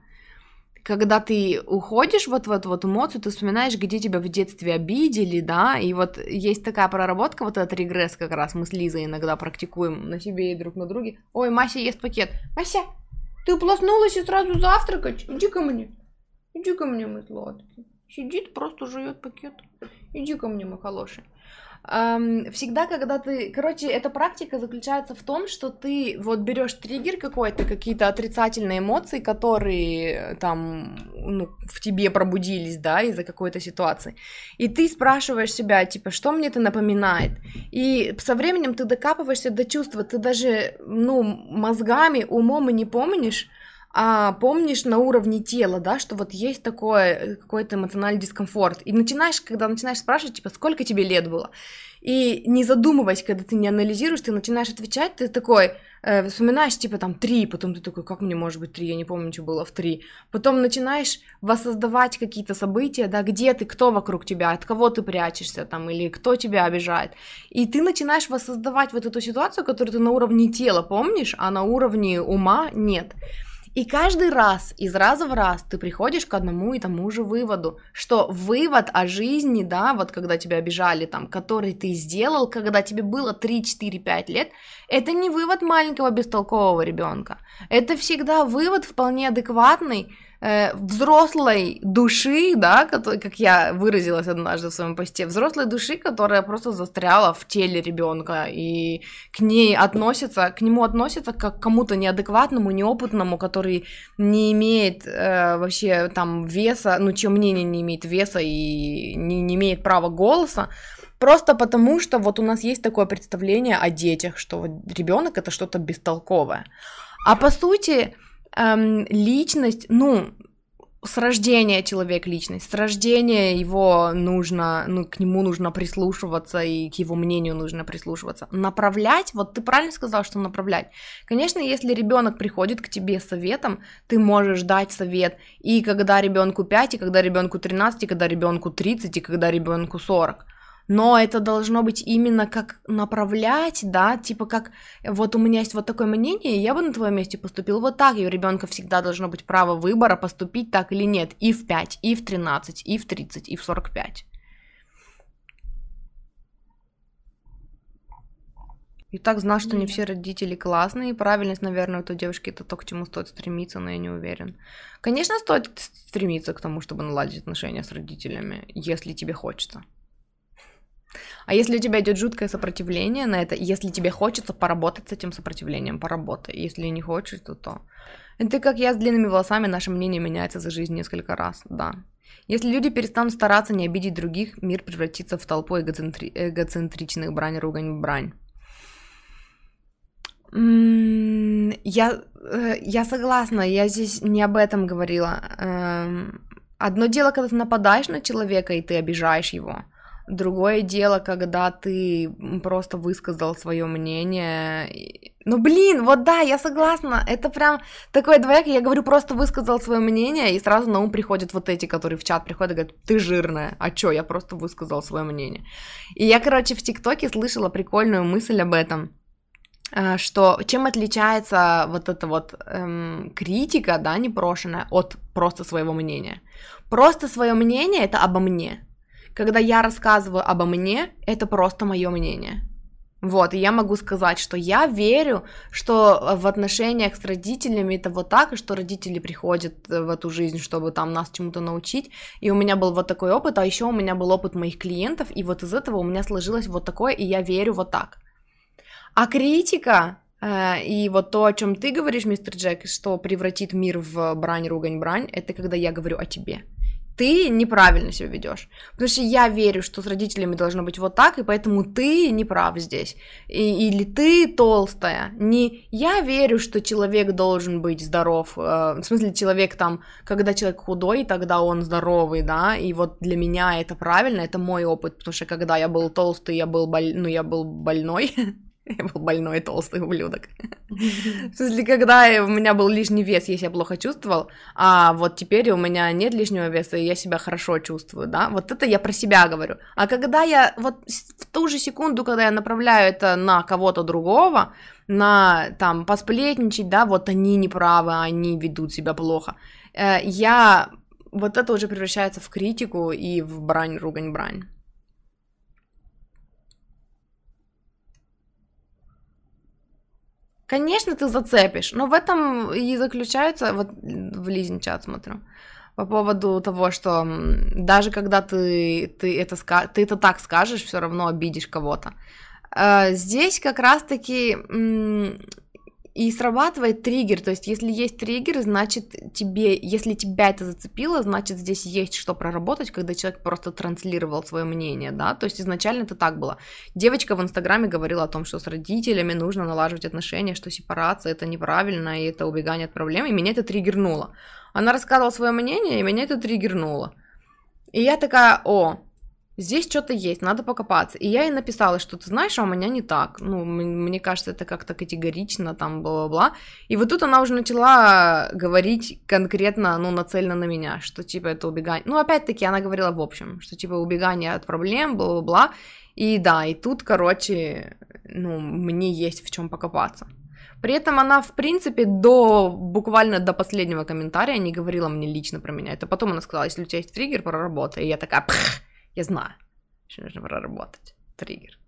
когда ты уходишь вот в эту вот эмоцию, ты вспоминаешь, где тебя в детстве обидели, да, и вот есть такая проработка, вот этот регресс как раз мы с Лизой иногда практикуем на себе и друг на друге. Ой, Мася ест пакет. Мася, ты проснулась и сразу завтракать? Иди ко мне. Иди ко мне, мой сладкий. Сидит, просто жует пакет. Иди ко мне, мой хороший всегда, когда ты... Короче, эта практика заключается в том, что ты вот берешь триггер какой-то, какие-то отрицательные эмоции, которые там ну, в тебе пробудились, да, из-за какой-то ситуации. И ты спрашиваешь себя, типа, что мне это напоминает? И со временем ты докапываешься до чувства, ты даже, ну, мозгами, умом и не помнишь, а помнишь на уровне тела, да, что вот есть такой э, какой-то эмоциональный дискомфорт. И начинаешь, когда начинаешь спрашивать, типа, сколько тебе лет было, и не задумываясь, когда ты не анализируешь, ты начинаешь отвечать, ты такой, э, вспоминаешь, типа, там, три, потом ты такой, как мне может быть три, я не помню, что было в три. Потом начинаешь воссоздавать какие-то события, да, где ты, кто вокруг тебя, от кого ты прячешься, там, или кто тебя обижает. И ты начинаешь воссоздавать вот эту ситуацию, которую ты на уровне тела помнишь, а на уровне ума нет. И каждый раз, из раза в раз, ты приходишь к одному и тому же выводу, что вывод о жизни, да, вот когда тебя обижали, там, который ты сделал, когда тебе было 3, 4, 5 лет, это не вывод маленького бестолкового ребенка. Это всегда вывод вполне адекватный, взрослой души, да, как я выразилась однажды в своем посте, взрослой души, которая просто застряла в теле ребенка и к ней относится, к нему относится как к кому-то неадекватному, неопытному, который не имеет э, вообще там веса, ну, чье мнение не имеет веса и не, не имеет права голоса, Просто потому, что вот у нас есть такое представление о детях, что ребенок это что-то бестолковое. А по сути, эм, личность, ну, с рождения человек личность, с рождения его нужно, ну, к нему нужно прислушиваться, и к его мнению нужно прислушиваться. Направлять, вот ты правильно сказал, что направлять. Конечно, если ребенок приходит к тебе с советом, ты можешь дать совет и когда ребенку 5, и когда ребенку 13, и когда ребенку 30, и когда ребенку 40 но это должно быть именно как направлять, да, типа как вот у меня есть вот такое мнение, я бы на твоем месте поступил вот так, и у ребенка всегда должно быть право выбора поступить так или нет, и в 5, и в 13, и в 30, и в 45. И так знал, что не все родители классные, и правильность, наверное, у той девушки это то, к чему стоит стремиться, но я не уверен. Конечно, стоит стремиться к тому, чтобы наладить отношения с родителями, если тебе хочется. А если у тебя идет жуткое сопротивление на это, если тебе хочется поработать с этим сопротивлением, поработай. Если не хочешь, то то. Это как я с длинными волосами, наше мнение меняется за жизнь несколько раз, да. Если люди перестанут стараться не обидеть других, мир превратится в толпу эгоцентри... эгоцентричных брань, ругань, брань. Я, э, я согласна, я здесь не об этом говорила. Эм, одно дело, когда ты нападаешь на человека и ты обижаешь его, Другое дело, когда ты просто высказал свое мнение. Ну, блин, вот да, я согласна. Это прям такое двоякое. Я говорю, просто высказал свое мнение, и сразу на ум приходят вот эти, которые в чат приходят и говорят, ты жирная. А чё, я просто высказал свое мнение. И я, короче, в ТикТоке слышала прикольную мысль об этом а, что чем отличается вот эта вот эм, критика, да, непрошенная от просто своего мнения. Просто свое мнение это обо мне. Когда я рассказываю обо мне, это просто мое мнение. Вот, и я могу сказать, что я верю, что в отношениях с родителями это вот так, и что родители приходят в эту жизнь, чтобы там нас чему-то научить. И у меня был вот такой опыт, а еще у меня был опыт моих клиентов, и вот из этого у меня сложилось вот такое, и я верю вот так. А критика э, и вот то, о чем ты говоришь, мистер Джек, что превратит мир в брань, ругань, брань, это когда я говорю о тебе ты неправильно себя ведешь. Потому что я верю, что с родителями должно быть вот так, и поэтому ты не прав здесь. И, или ты толстая. Не я верю, что человек должен быть здоров. Э, в смысле, человек там, когда человек худой, тогда он здоровый, да. И вот для меня это правильно, это мой опыт, потому что когда я был толстый, я был, боль... ну, я был больной. Я был больной толстый ублюдок. В смысле, когда у меня был лишний вес, я себя плохо чувствовал, а вот теперь у меня нет лишнего веса, и я себя хорошо чувствую, да, вот это я про себя говорю. А когда я вот в ту же секунду, когда я направляю это на кого-то другого, на там посплетничать, да, вот они неправы, они ведут себя плохо, э, я вот это уже превращается в критику и в брань, ругань, брань. Конечно, ты зацепишь, но в этом и заключается, вот в Лизин чат смотрю, по поводу того, что даже когда ты, ты, это, ты это так скажешь, все равно обидишь кого-то. Э, здесь как раз-таки и срабатывает триггер, то есть если есть триггер, значит тебе, если тебя это зацепило, значит здесь есть что проработать, когда человек просто транслировал свое мнение, да, то есть изначально это так было. Девочка в Инстаграме говорила о том, что с родителями нужно налаживать отношения, что сепарация это неправильно, и это убегание от проблем, и меня это триггернуло. Она рассказывала свое мнение, и меня это триггернуло. И я такая, о, здесь что-то есть, надо покопаться. И я ей написала, что ты знаешь, а у меня не так. Ну, мне кажется, это как-то категорично, там, бла-бла-бла. И вот тут она уже начала говорить конкретно, ну, нацеленно на меня, что, типа, это убегание. Ну, опять-таки, она говорила в общем, что, типа, убегание от проблем, бла-бла-бла. И да, и тут, короче, ну, мне есть в чем покопаться. При этом она, в принципе, до буквально до последнего комментария не говорила мне лично про меня. Это потом она сказала, если у тебя есть триггер, проработай. И я такая, Пх! Я знаю, что нужно проработать. Триггер.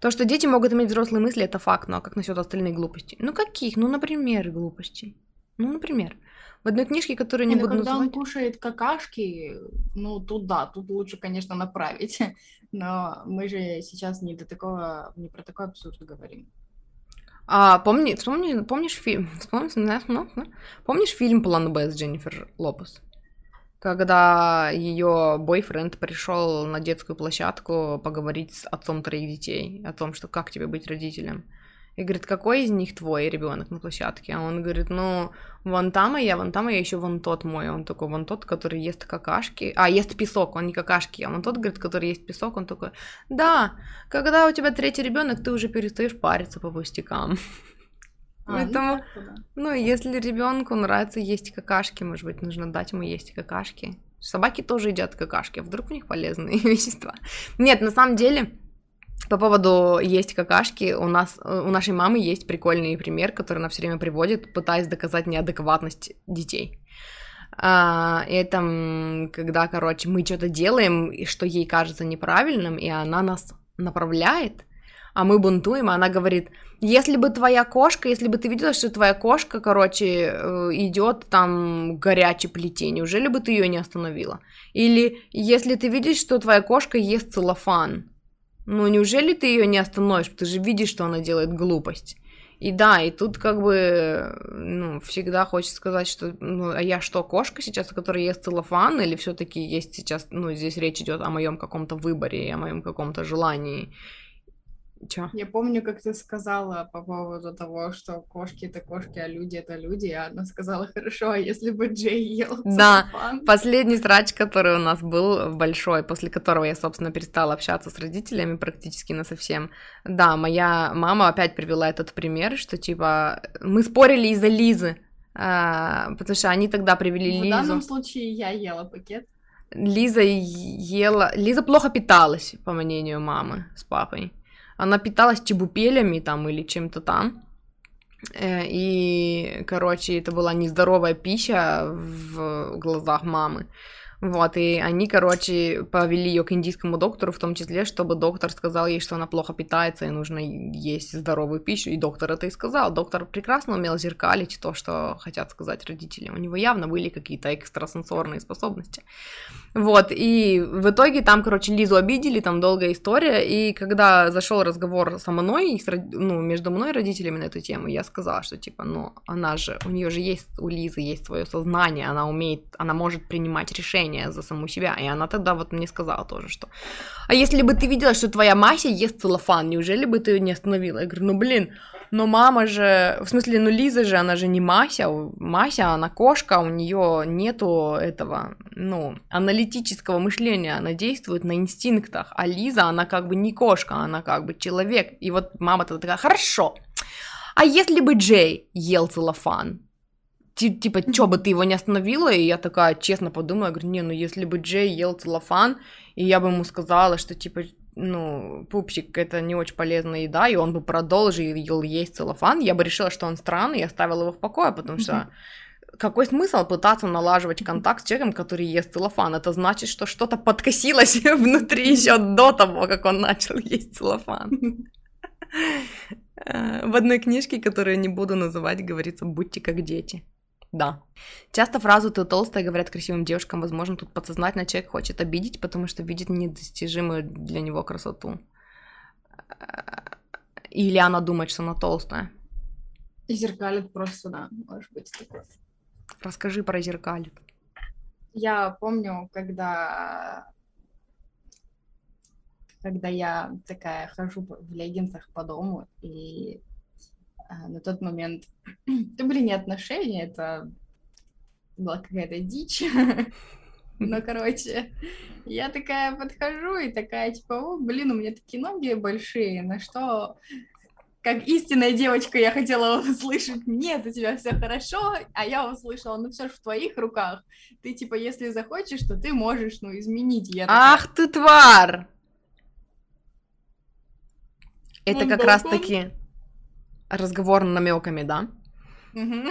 То, что дети могут иметь взрослые мысли, это факт, но а как насчет остальных глупостей? Ну каких? Ну, например, глупостей. Ну, например. В одной книжке, которую не, Не, ну буду когда он называть. кушает какашки, ну тут да, тут лучше, конечно, направить. Но мы же сейчас не до такого, не про такой абсурд говорим. А, помни, вспомни, помнишь фильм, вспомни, знаешь, ну, ну, помнишь фильм «План Б» с Дженнифер Лопес? Когда ее бойфренд пришел на детскую площадку поговорить с отцом троих детей о том, что как тебе быть родителем. И говорит, какой из них твой ребенок на площадке? А он говорит, ну, вон там и я, вон там и я, еще вон тот мой. Он такой, вон тот, который ест какашки. А, ест песок, он не какашки, а вон тот, говорит, который ест песок, он такой, да, когда у тебя третий ребенок, ты уже перестаешь париться по пустякам. А, ну Поэтому, да. ну, если ребенку нравится есть какашки, может быть, нужно дать ему есть какашки. Собаки тоже едят какашки, а вдруг у них полезные вещества. Нет, на самом деле, по поводу есть какашки, у нас, у нашей мамы есть прикольный пример, который она все время приводит, пытаясь доказать неадекватность детей. А, это когда, короче, мы что-то делаем, и что ей кажется неправильным, и она нас направляет, а мы бунтуем, а она говорит, если бы твоя кошка, если бы ты видела, что твоя кошка, короче, э, идет там горячей плите, неужели бы ты ее не остановила? Или если ты видишь, что твоя кошка ест целлофан, ну неужели ты ее не остановишь? Ты же видишь, что она делает глупость. И да, и тут как бы, ну, всегда хочется сказать, что, ну, а я что, кошка сейчас, которая ест целлофан, или все-таки есть сейчас, ну, здесь речь идет о моем каком-то выборе, о моем каком-то желании. Чё? Я помню, как ты сказала по поводу того, что кошки это кошки, а люди это люди, и она сказала, хорошо, а если бы Джей ел Да, целлофан?» Последний срач, который у нас был большой, после которого я, собственно, перестала общаться с родителями практически на совсем. Да, моя мама опять привела этот пример, что типа мы спорили из-за Лизы, а, потому что они тогда привели В Лизу. данном случае я ела пакет. Лиза ела... Лиза плохо питалась, по мнению мамы с папой. Она питалась чебупелями там или чем-то там. Э, И, короче, это была нездоровая пища в глазах мамы. Вот, и они, короче, повели ее к индийскому доктору, в том числе, чтобы доктор сказал ей, что она плохо питается и нужно есть здоровую пищу. И доктор это и сказал. Доктор прекрасно умел зеркалить то, что хотят сказать родители. У него явно были какие-то экстрасенсорные способности. Вот, и в итоге там, короче, Лизу обидели, там долгая история, и когда зашел разговор со мной, ну, между мной и родителями на эту тему, я сказала, что, типа, ну, она же, у нее же есть, у Лизы есть свое сознание, она умеет, она может принимать решения за саму себя, и она тогда вот мне сказала тоже, что, а если бы ты видела, что твоя Мася ест целлофан, неужели бы ты ее не остановила? Я говорю, ну, блин, но мама же, в смысле, ну Лиза же, она же не Мася, Мася, она кошка, у нее нету этого, ну, аналитического мышления, она действует на инстинктах, а Лиза, она как бы не кошка, она как бы человек. И вот мама тогда такая, хорошо, а если бы Джей ел целлофан? Ти- Типа, чё бы ты его не остановила? И я такая честно подумала, я говорю, не, ну если бы Джей ел целлофан, и я бы ему сказала, что типа, ну, пупсик это не очень полезная еда, и он бы продолжил есть целлофан, я бы решила, что он странный, и оставила его в покое, потому что какой смысл пытаться налаживать контакт с человеком, который ест целлофан? Это значит, что что-то подкосилось внутри еще до того, как он начал есть целлофан. Э, В одной книжке, которую не буду называть, говорится «будьте как дети». Да. Часто фразу «ты толстая» говорят красивым девушкам, возможно, тут подсознательно человек хочет обидеть, потому что видит недостижимую для него красоту. Или она думает, что она толстая. И зеркалит просто, да, может быть такое. Расскажи про зеркалит. Я помню, когда когда я такая хожу в леггинсах по дому, и на тот момент это были не отношения, это была какая-то дичь. Ну, короче, я такая подхожу и такая, типа, о, блин, у меня такие ноги большие, на что, как истинная девочка, я хотела услышать, нет, у тебя все хорошо, а я услышала, ну, все же в твоих руках. Ты, типа, если захочешь, то ты можешь, ну, изменить. Я такая, Ах ты тварь! Это как да, раз-таки разговор намеками, да?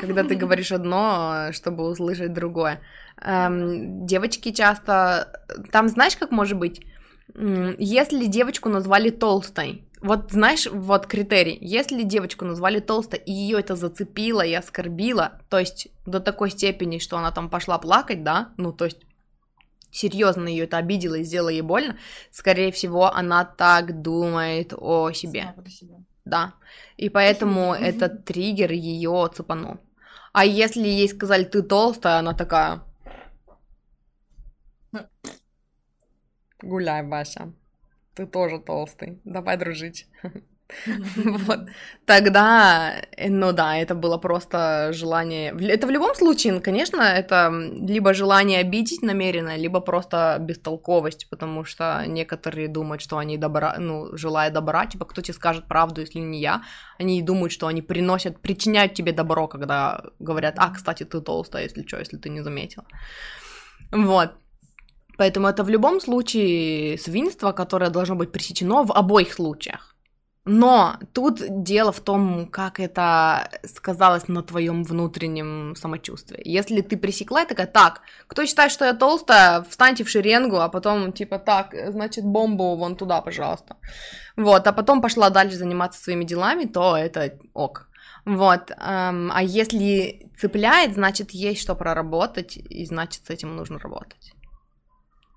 Когда ты говоришь одно, чтобы услышать другое. Эм, девочки часто... Там знаешь, как может быть? Если девочку назвали толстой, вот знаешь, вот критерий. Если девочку назвали толстой, и ее это зацепило и оскорбило, то есть до такой степени, что она там пошла плакать, да, ну, то есть серьезно ее это обидело и сделало ей больно, скорее всего, она так думает о себе. Да. И поэтому этот триггер ее цепанул. А если ей сказали, ты толстая, она такая... Гуляй, Вася ты тоже толстый, давай дружить. Вот. Тогда, э, ну да, это было просто желание... Это в любом случае, конечно, это либо желание обидеть намеренно, либо просто бестолковость, потому что некоторые думают, что они добра, ну, желая добра, типа, кто тебе скажет правду, если не я, они думают, что они приносят, причиняют тебе добро, когда говорят, а, кстати, ты толстая, если что, если ты не заметил. Вот. Поэтому это в любом случае свинство, которое должно быть пресечено в обоих случаях. Но тут дело в том, как это сказалось на твоем внутреннем самочувствии. Если ты пресекла и такая, так, кто считает, что я толстая, встаньте в шеренгу, а потом типа, так, значит, бомбу вон туда, пожалуйста. Вот, а потом пошла дальше заниматься своими делами, то это ок. Вот, эм, а если цепляет, значит, есть что проработать, и значит, с этим нужно работать.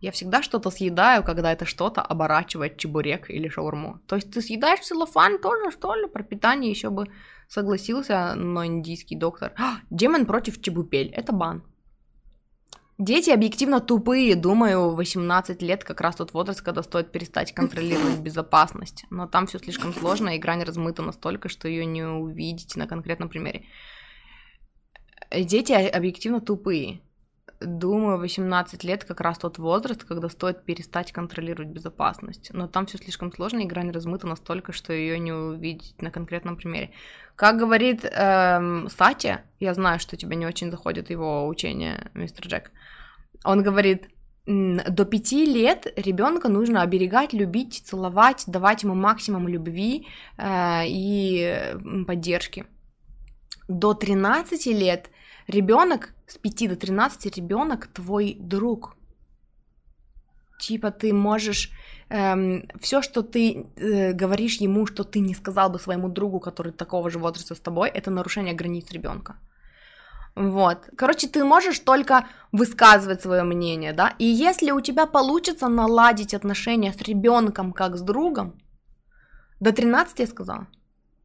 Я всегда что-то съедаю, когда это что-то оборачивает чебурек или шаурму. То есть ты съедаешь целлофан тоже, что ли? Про питание еще бы согласился, но индийский доктор. А, демон против чебупель. Это бан. Дети объективно тупые, думаю, 18 лет как раз тот возраст, когда стоит перестать контролировать безопасность. Но там все слишком сложно, и грань размыта настолько, что ее не увидите на конкретном примере. Дети объективно тупые. Думаю, 18 лет как раз тот возраст, когда стоит перестать контролировать безопасность. Но там все слишком сложно, и грань размыта настолько, что ее не увидеть на конкретном примере. Как говорит эм, Сати, я знаю, что тебе не очень заходит его учение, мистер Джек. Он говорит, до пяти лет ребенка нужно оберегать, любить, целовать, давать ему максимум любви э, и поддержки. До 13 лет ребенок с 5 до 13 ребенок твой друг. Типа ты можешь эм, все, что ты э, говоришь ему, что ты не сказал бы своему другу, который такого же возраста с тобой, это нарушение границ ребенка. Вот. Короче, ты можешь только высказывать свое мнение, да. И если у тебя получится наладить отношения с ребенком как с другом, до 13 я сказала,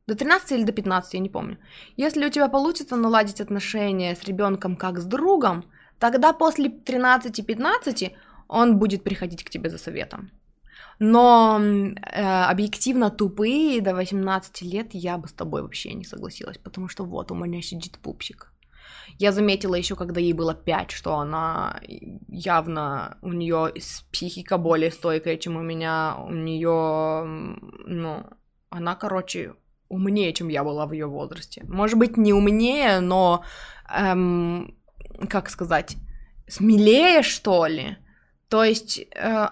до 13 или до 15, я не помню. Если у тебя получится наладить отношения с ребенком как с другом, тогда после 13-15 он будет приходить к тебе за советом. Но э, объективно тупые до 18 лет я бы с тобой вообще не согласилась, потому что вот у меня сидит пупсик. Я заметила еще, когда ей было 5, что она явно, у нее психика более стойкая, чем у меня, у нее, ну, она, короче, умнее, чем я была в ее возрасте. Может быть, не умнее, но, эм, как сказать, смелее, что ли. То есть э,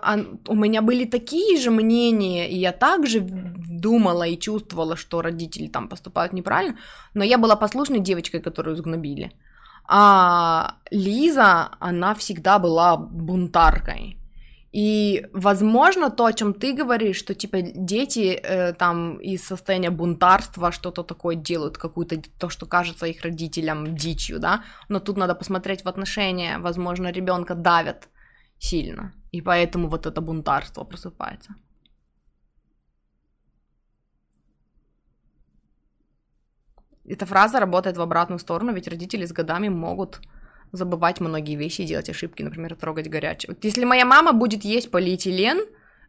у меня были такие же мнения, и я также думала и чувствовала, что родители там поступают неправильно, но я была послушной девочкой, которую сгнобили. А Лиза, она всегда была бунтаркой. И, возможно, то, о чем ты говоришь, что, типа, дети э, там из состояния бунтарства что-то такое делают, какую-то, то, что кажется их родителям дичью, да, но тут надо посмотреть в отношения, возможно, ребенка давят сильно, и поэтому вот это бунтарство просыпается. Эта фраза работает в обратную сторону, ведь родители с годами могут забывать многие вещи и делать ошибки, например, трогать горячее. Вот если моя мама будет есть полиэтилен,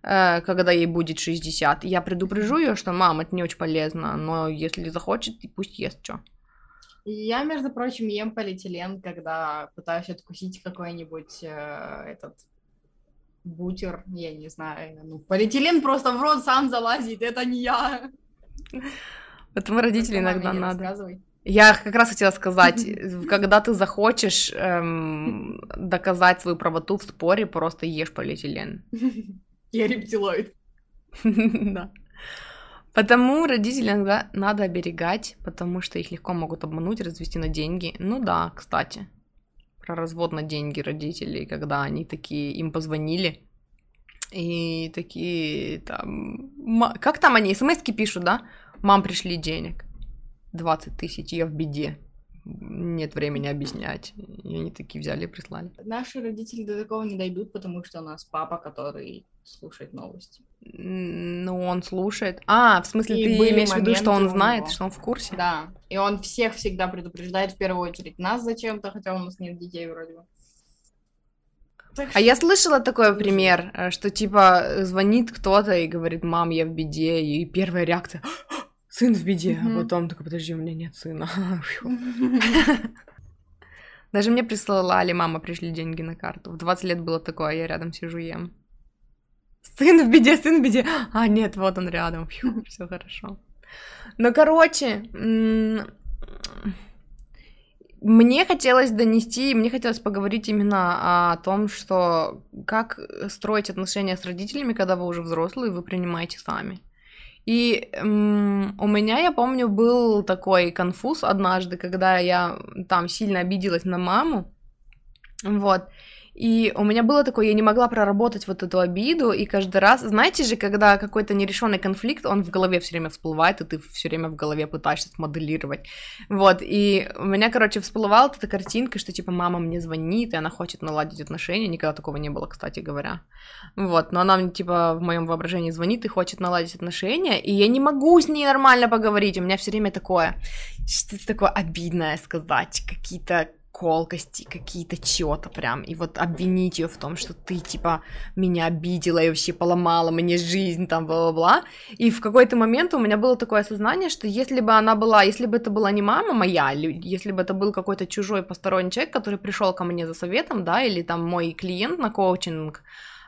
э, когда ей будет 60, я предупрежу ее, что мам, это не очень полезно, но если захочет, пусть ест что. Я, между прочим, ем полиэтилен, когда пытаюсь откусить какой-нибудь э, этот бутер, я не знаю. Ну, полиэтилен просто в рот сам залазит, это не я. Поэтому родители иногда надо. Я как раз хотела сказать, когда ты захочешь эм, доказать свою правоту в споре, просто ешь полиэтилен. Я рептилоид. Да. Потому родителей иногда надо оберегать, потому что их легко могут обмануть, развести на деньги. Ну да, кстати, про развод на деньги родителей, когда они такие, им позвонили, И такие там... Как там они? смс пишут, да? Мам, пришли денег. 20 тысяч, я в беде. Нет времени объяснять. И они такие взяли и прислали. Наши родители до такого не дойдут, потому что у нас папа, который слушает новости. Ну, он слушает. А, в смысле, и ты имеешь в виду, что он знает, что он в курсе? Да. И он всех всегда предупреждает в первую очередь нас зачем-то, хотя у нас нет детей вроде бы. Так а я слышала такой пример, э, что типа звонит кто-то и говорит, мам, я в беде, и первая реакция, сын в беде, mm-hmm. а потом такой, подожди, у меня нет сына. Даже мне прислала мама, пришли деньги на карту. В 20 лет было такое, я рядом сижу, ем. Сын в беде, сын в беде. А, нет, вот он рядом. Все хорошо. Ну, короче, мне хотелось донести, мне хотелось поговорить именно о том, что как строить отношения с родителями, когда вы уже взрослые, вы принимаете сами. И м- у меня, я помню, был такой конфуз однажды, когда я там сильно обиделась на маму, вот, и у меня было такое, я не могла проработать вот эту обиду, и каждый раз, знаете же, когда какой-то нерешенный конфликт, он в голове все время всплывает, и ты все время в голове пытаешься смоделировать. Вот, и у меня, короче, всплывала эта картинка, что типа мама мне звонит, и она хочет наладить отношения, никогда такого не было, кстати говоря. Вот, но она мне типа в моем воображении звонит и хочет наладить отношения, и я не могу с ней нормально поговорить, у меня все время такое, что-то такое обидное сказать, какие-то колкости какие-то чего-то прям, и вот обвинить ее в том, что ты, типа, меня обидела и вообще поломала мне жизнь, там, бла-бла-бла, и в какой-то момент у меня было такое осознание, что если бы она была, если бы это была не мама моя, если бы это был какой-то чужой посторонний человек, который пришел ко мне за советом, да, или там мой клиент на коучинг,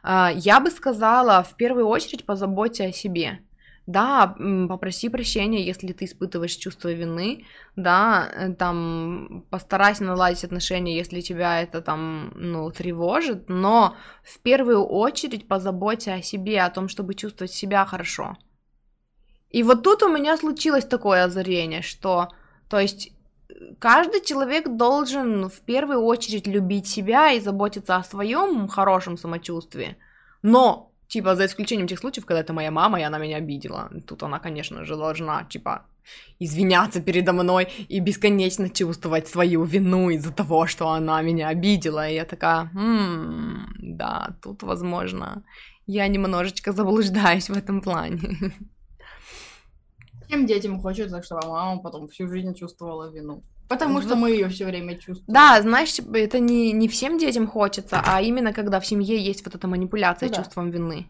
а, я бы сказала, в первую очередь позаботься о себе, да, попроси прощения, если ты испытываешь чувство вины, да, э, там, постарайся наладить отношения, если тебя это там, ну, тревожит, но в первую очередь позаботься о себе, о том, чтобы чувствовать себя хорошо. И вот тут у меня случилось такое озарение, что, то есть, каждый человек должен в первую очередь любить себя и заботиться о своем хорошем самочувствии, но Типа, за исключением тех случаев, когда это моя мама, и она меня обидела. Тут она, конечно же, должна, типа, извиняться передо мной и бесконечно чувствовать свою вину из-за того, что она меня обидела. И я такая, м-м, да, тут, возможно, я немножечко заблуждаюсь в этом плане. Всем детям хочется, чтобы мама потом всю жизнь чувствовала вину. Потому что мы ее все время чувствуем. Да, знаешь, это не, не всем детям хочется, а именно когда в семье есть вот эта манипуляция ну, чувством да. вины.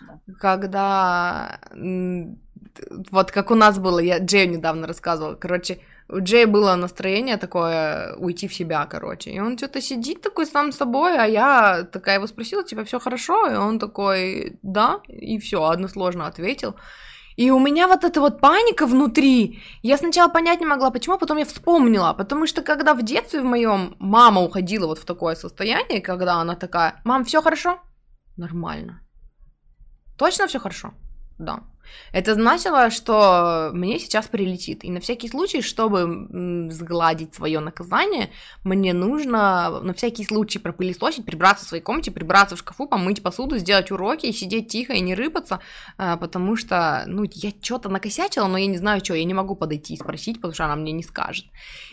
Да. Когда вот как у нас было, я Джею недавно рассказывала, короче, у Джея было настроение такое уйти в себя, короче, и он что-то сидит такой сам с собой, а я такая его спросила, типа, все хорошо, и он такой, да, и все, односложно ответил. И у меня вот эта вот паника внутри, я сначала понять не могла, почему, потом я вспомнила, потому что когда в детстве в моем мама уходила вот в такое состояние, когда она такая, мам, все хорошо? Нормально. Точно все хорошо? Да. Это значило, что мне сейчас прилетит. И на всякий случай, чтобы сгладить свое наказание, мне нужно на всякий случай пропылесосить, прибраться в своей комнате, прибраться в шкафу, помыть посуду, сделать уроки, и сидеть тихо и не рыпаться, а, потому что, ну, я что-то накосячила, но я не знаю, что, я не могу подойти и спросить, потому что она мне не скажет.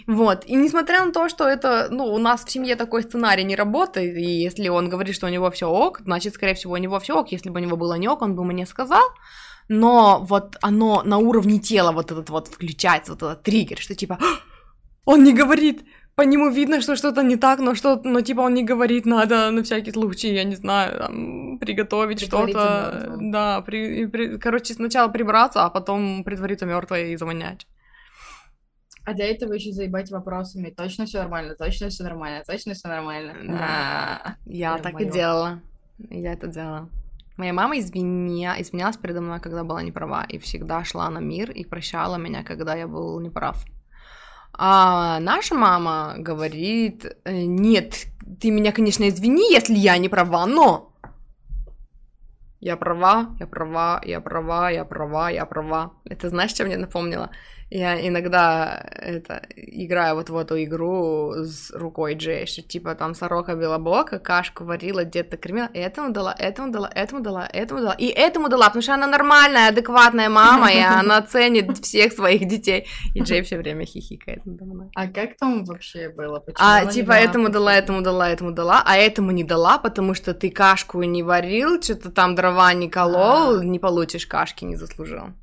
Вот. И несмотря на то, что это, ну, у нас в семье такой сценарий не работает, и если он говорит, что у него все ок, значит, скорее всего, у него все ок. Если бы у него было не ок, он бы мне сказал но вот оно на уровне тела вот этот вот включается, вот этот триггер, что типа он не говорит, по нему видно, что что-то не так, но что, но типа он не говорит, надо на всякий случай, я не знаю, там, приготовить что-то, да, при, при, короче, сначала прибраться, а потом притвориться мертвой и завонять. А для этого еще заебать вопросами. Точно все нормально, точно все нормально, точно все нормально. Да, я так и делала. Я это делала. Моя мама извиня... извинялась передо мной, когда была неправа, и всегда шла на мир и прощала меня, когда я был неправ. А наша мама говорит, «Э, нет, ты меня, конечно, извини, если я не права, но я права, я права, я права, я права, я права. Это знаешь, что мне напомнило? Я иногда это играю вот в эту игру с рукой Джей, что типа там сорока белобока кашку варила, где-то кормила, этому дала, этому дала, этому дала, этому дала, и этому дала, потому что она нормальная, адекватная мама, и она ценит всех своих детей. И Джей все время хихикает надо мной. А как там вообще было? Почему а типа этому дала, этому дала, этому дала, а этому не дала, потому что ты кашку не варил, что-то там дрова не колол, а. не получишь кашки, не заслужил.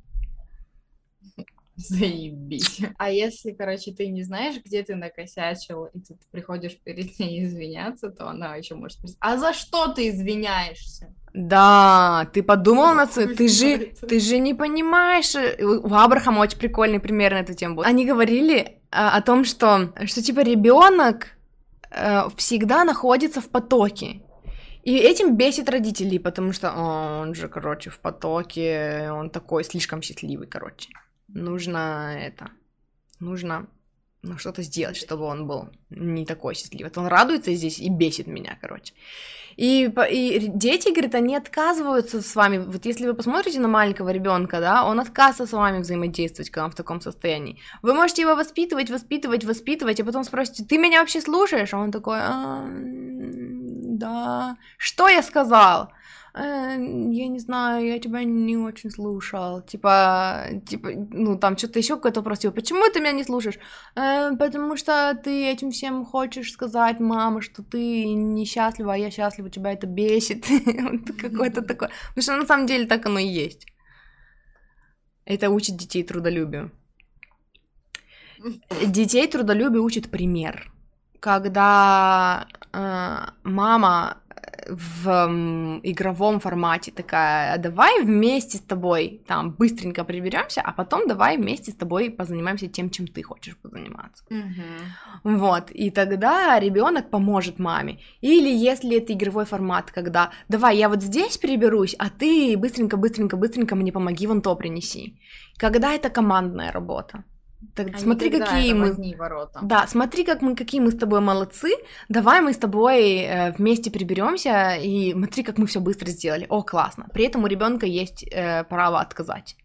Заебись. А если, короче, ты не знаешь, где ты накосячил, и ты приходишь перед ней извиняться, то она еще может спросить, а за что ты извиняешься? Да, ты подумал над собой, ты же, ты же не понимаешь. У Абрахама очень прикольный пример на эту тему был. Они говорили а, о том, что, что типа ребенок а, всегда находится в потоке. И этим бесит родителей, потому что он же, короче, в потоке, он такой слишком счастливый, короче нужно это, нужно ну, что-то сделать, чтобы он был не такой счастливый. Он радуется здесь и бесит меня, короче. И, и дети, говорит, они отказываются с вами. Вот если вы посмотрите на маленького ребенка, да, он отказывается с вами взаимодействовать, когда он в таком состоянии. Вы можете его воспитывать, воспитывать, воспитывать, а потом спросите, ты меня вообще слушаешь? А он такой, да, что я сказал? Э, я не знаю, я тебя не очень слушал. Типа, типа, ну там что-то еще какой-то вопрос, типа, почему ты меня не слушаешь? Э, потому что ты этим всем хочешь сказать, мама, что ты несчастлива, а я счастлива, тебя это бесит. Какой-то такой. Потому что на самом деле так оно и есть. Это учит детей трудолюбию. Детей трудолюбию учит пример. Когда э, мама в игровом формате такая, «А давай вместе с тобой там быстренько приберемся, а потом давай вместе с тобой позанимаемся тем, чем ты хочешь позаниматься. Mm-hmm. Вот, и тогда ребенок поможет маме. Или если это игровой формат, когда давай я вот здесь приберусь, а ты быстренько, быстренько, быстренько мне помоги вон то принеси. Когда это командная работа. Так, Они смотри, какие мы. Ворота. Да, смотри, как мы, какие мы с тобой молодцы. Давай мы с тобой э, вместе приберемся и смотри, как мы все быстро сделали. О, классно. При этом у ребенка есть э, право отказать.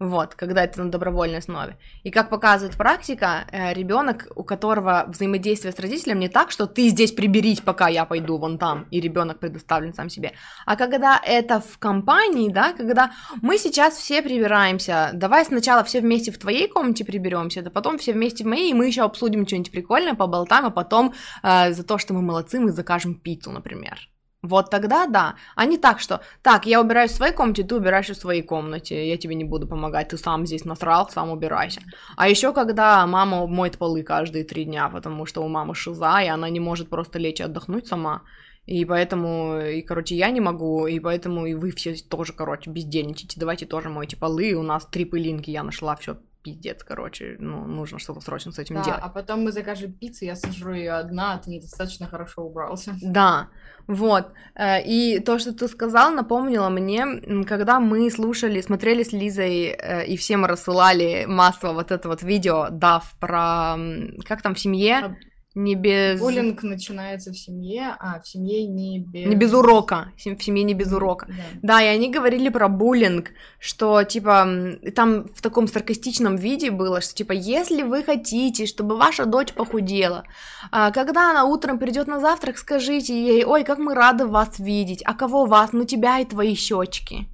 Вот, когда это на добровольной основе. И как показывает практика, э, ребенок, у которого взаимодействие с родителем не так, что ты здесь приберись, пока я пойду вон там, и ребенок предоставлен сам себе. А когда это в компании, да, когда мы сейчас все прибираемся, давай сначала все вместе в твоей комнате приберемся, да потом все вместе в моей, и мы еще обсудим что-нибудь прикольное, поболтаем, а потом э, за то, что мы молодцы, мы закажем пиццу, например. Вот тогда да. А не так, что так, я убираюсь в своей комнате, ты убираешь в своей комнате, я тебе не буду помогать, ты сам здесь насрал, сам убирайся. А еще когда мама моет полы каждые три дня, потому что у мамы шиза, и она не может просто лечь и отдохнуть сама. И поэтому, и, короче, я не могу, и поэтому и вы все тоже, короче, бездельничаете. Давайте тоже мойте полы. У нас три пылинки я нашла, все пиздец, короче, ну, нужно что-то срочно с этим да, делать. а потом мы закажем пиццу, я сожру ее одна, а ты недостаточно хорошо убрался. Да, вот. Э, и то, что ты сказал, напомнило мне, когда мы слушали, смотрели с Лизой, э, и всем рассылали массово вот это вот видео, дав про, как там в семье не без... Буллинг начинается в семье, а в семье не без... Не без урока, в семье не без урока. Да. да, и они говорили про буллинг, что, типа, там в таком саркастичном виде было, что, типа, если вы хотите, чтобы ваша дочь похудела, а, когда она утром придет на завтрак, скажите ей, ой, как мы рады вас видеть, а кого вас, ну тебя и твои щечки.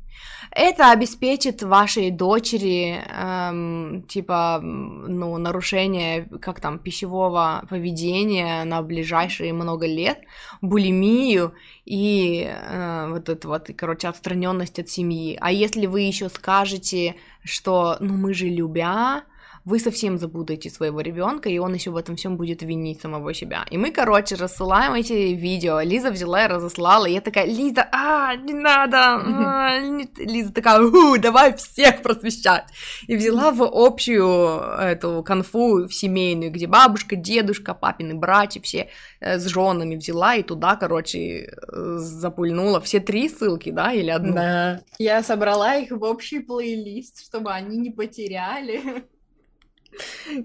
Это обеспечит вашей дочери, эм, типа, ну, нарушение, как там, пищевого поведения на ближайшие много лет, булимию и э, вот это вот, короче, отстраненность от семьи. А если вы еще скажете, что, ну, мы же любя, вы совсем забудете своего ребенка, и он еще в этом всем будет винить самого себя. И мы, короче, рассылаем эти видео. Лиза взяла и разослала, и я такая, Лиза, а, не надо, а, Лиза такая, у, давай всех просвещать. И взяла в общую эту конфу в семейную, где бабушка, дедушка, папины братья, все э, с женами взяла и туда, короче, э, запульнула все три ссылки, да, или одну? Да. Я собрала их в общий плейлист, чтобы они не потеряли.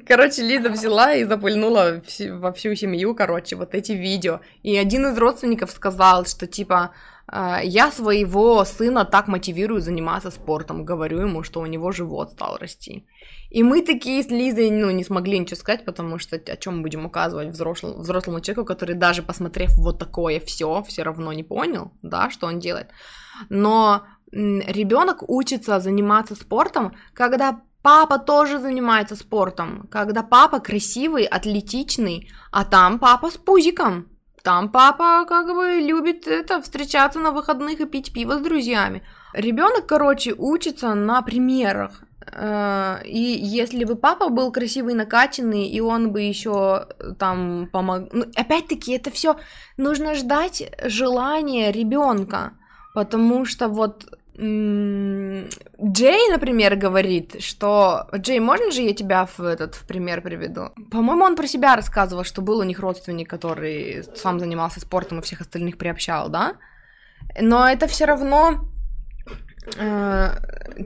Короче, Лиза взяла и запульнула во всю семью, короче, вот эти видео. И один из родственников сказал, что типа «А, я своего сына так мотивирую заниматься спортом, говорю ему, что у него живот стал расти. И мы такие с Лизой, ну, не смогли ничего сказать, потому что о чем будем указывать взрослому, взрослому человеку, который даже посмотрев вот такое все, все равно не понял, да, что он делает. Но ребенок учится заниматься спортом, когда папа тоже занимается спортом, когда папа красивый, атлетичный, а там папа с пузиком. Там папа как бы любит это встречаться на выходных и пить пиво с друзьями. Ребенок, короче, учится на примерах. Э, и если бы папа был красивый, накачанный, и он бы еще там помог... Ну, опять-таки, это все нужно ждать желания ребенка. Потому что вот Джей, например, говорит, что... Джей, можно же я тебя в этот в пример приведу? По-моему, он про себя рассказывал, что был у них родственник, который сам занимался спортом и всех остальных приобщал, да? Но это все равно э,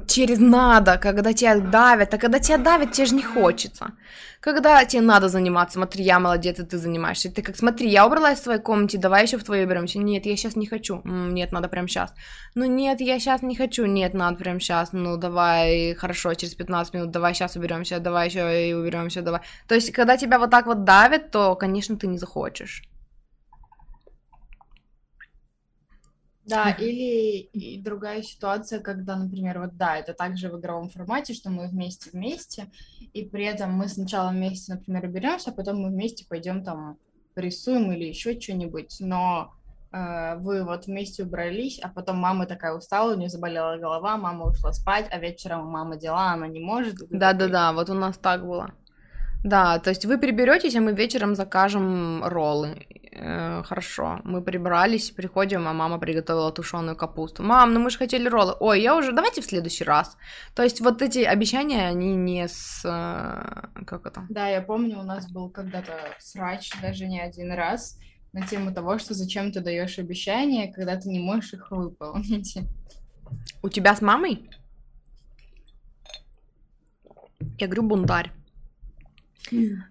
через надо, когда тебя давят, а когда тебя давят, тебе же не хочется. Когда тебе надо заниматься, смотри, я молодец, и ты занимаешься. Ты как, смотри, я убралась в своей комнате, давай еще в твоей уберемся. Нет, я сейчас не хочу. Нет, надо прямо сейчас. Ну нет, я сейчас не хочу. Нет, надо прямо сейчас. Ну давай, хорошо, через 15 минут, давай сейчас уберемся, давай еще и уберемся, давай. То есть, когда тебя вот так вот давят, то, конечно, ты не захочешь. Да, или и другая ситуация, когда, например, вот да, это также в игровом формате, что мы вместе вместе, и при этом мы сначала вместе, например, беремся, а потом мы вместе пойдем там рисуем или еще что-нибудь, но э, вы вот вместе убрались, а потом мама такая устала, у нее заболела голова, мама ушла спать, а вечером у мамы дела, она не может. Да-да-да, вот у нас так было. Да, то есть вы приберетесь, а мы вечером закажем роллы. Э, хорошо, мы прибрались, приходим, а мама приготовила тушеную капусту. Мам, ну мы же хотели роллы. Ой, я уже, давайте в следующий раз. То есть вот эти обещания, они не с... Э, как это? Да, я помню, у нас был когда-то срач, даже не один раз, на тему того, что зачем ты даешь обещания, когда ты не можешь их выполнить. У тебя с мамой? Я говорю, бунтарь.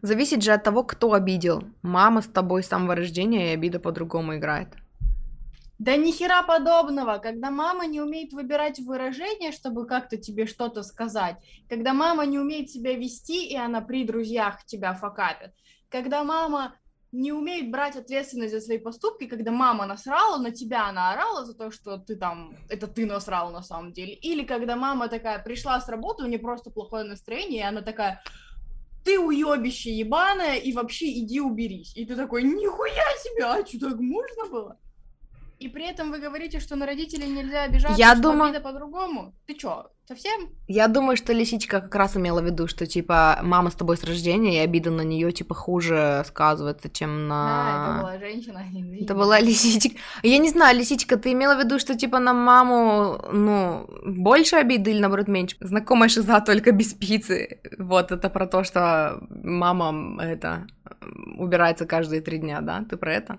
Зависит же от того, кто обидел. Мама с тобой с самого рождения, и обида по-другому играет. Да ни хера подобного, когда мама не умеет выбирать выражения, чтобы как-то тебе что-то сказать, когда мама не умеет себя вести, и она при друзьях тебя факапит, когда мама не умеет брать ответственность за свои поступки, когда мама насрала, на тебя она орала за то, что ты там, это ты насрал на самом деле, или когда мама такая пришла с работы, у нее просто плохое настроение, и она такая, ты уебище ебаное, и вообще иди уберись. И ты такой, нихуя себе, а что, так можно было? И при этом вы говорите, что на родителей нельзя обижаться, я что думаю... обида по-другому. Ты чё, совсем? Я думаю, что лисичка как раз имела в виду, что, типа, мама с тобой с рождения, и обида на нее типа, хуже сказывается, чем на... Да, это была женщина, извините. Это была лисичка. Я не знаю, лисичка, ты имела в виду, что, типа, на маму, ну, больше обиды или, наоборот, меньше? Знакомая шиза только без пиццы. Вот, это про то, что мама, это, убирается каждые три дня, да? Ты про это?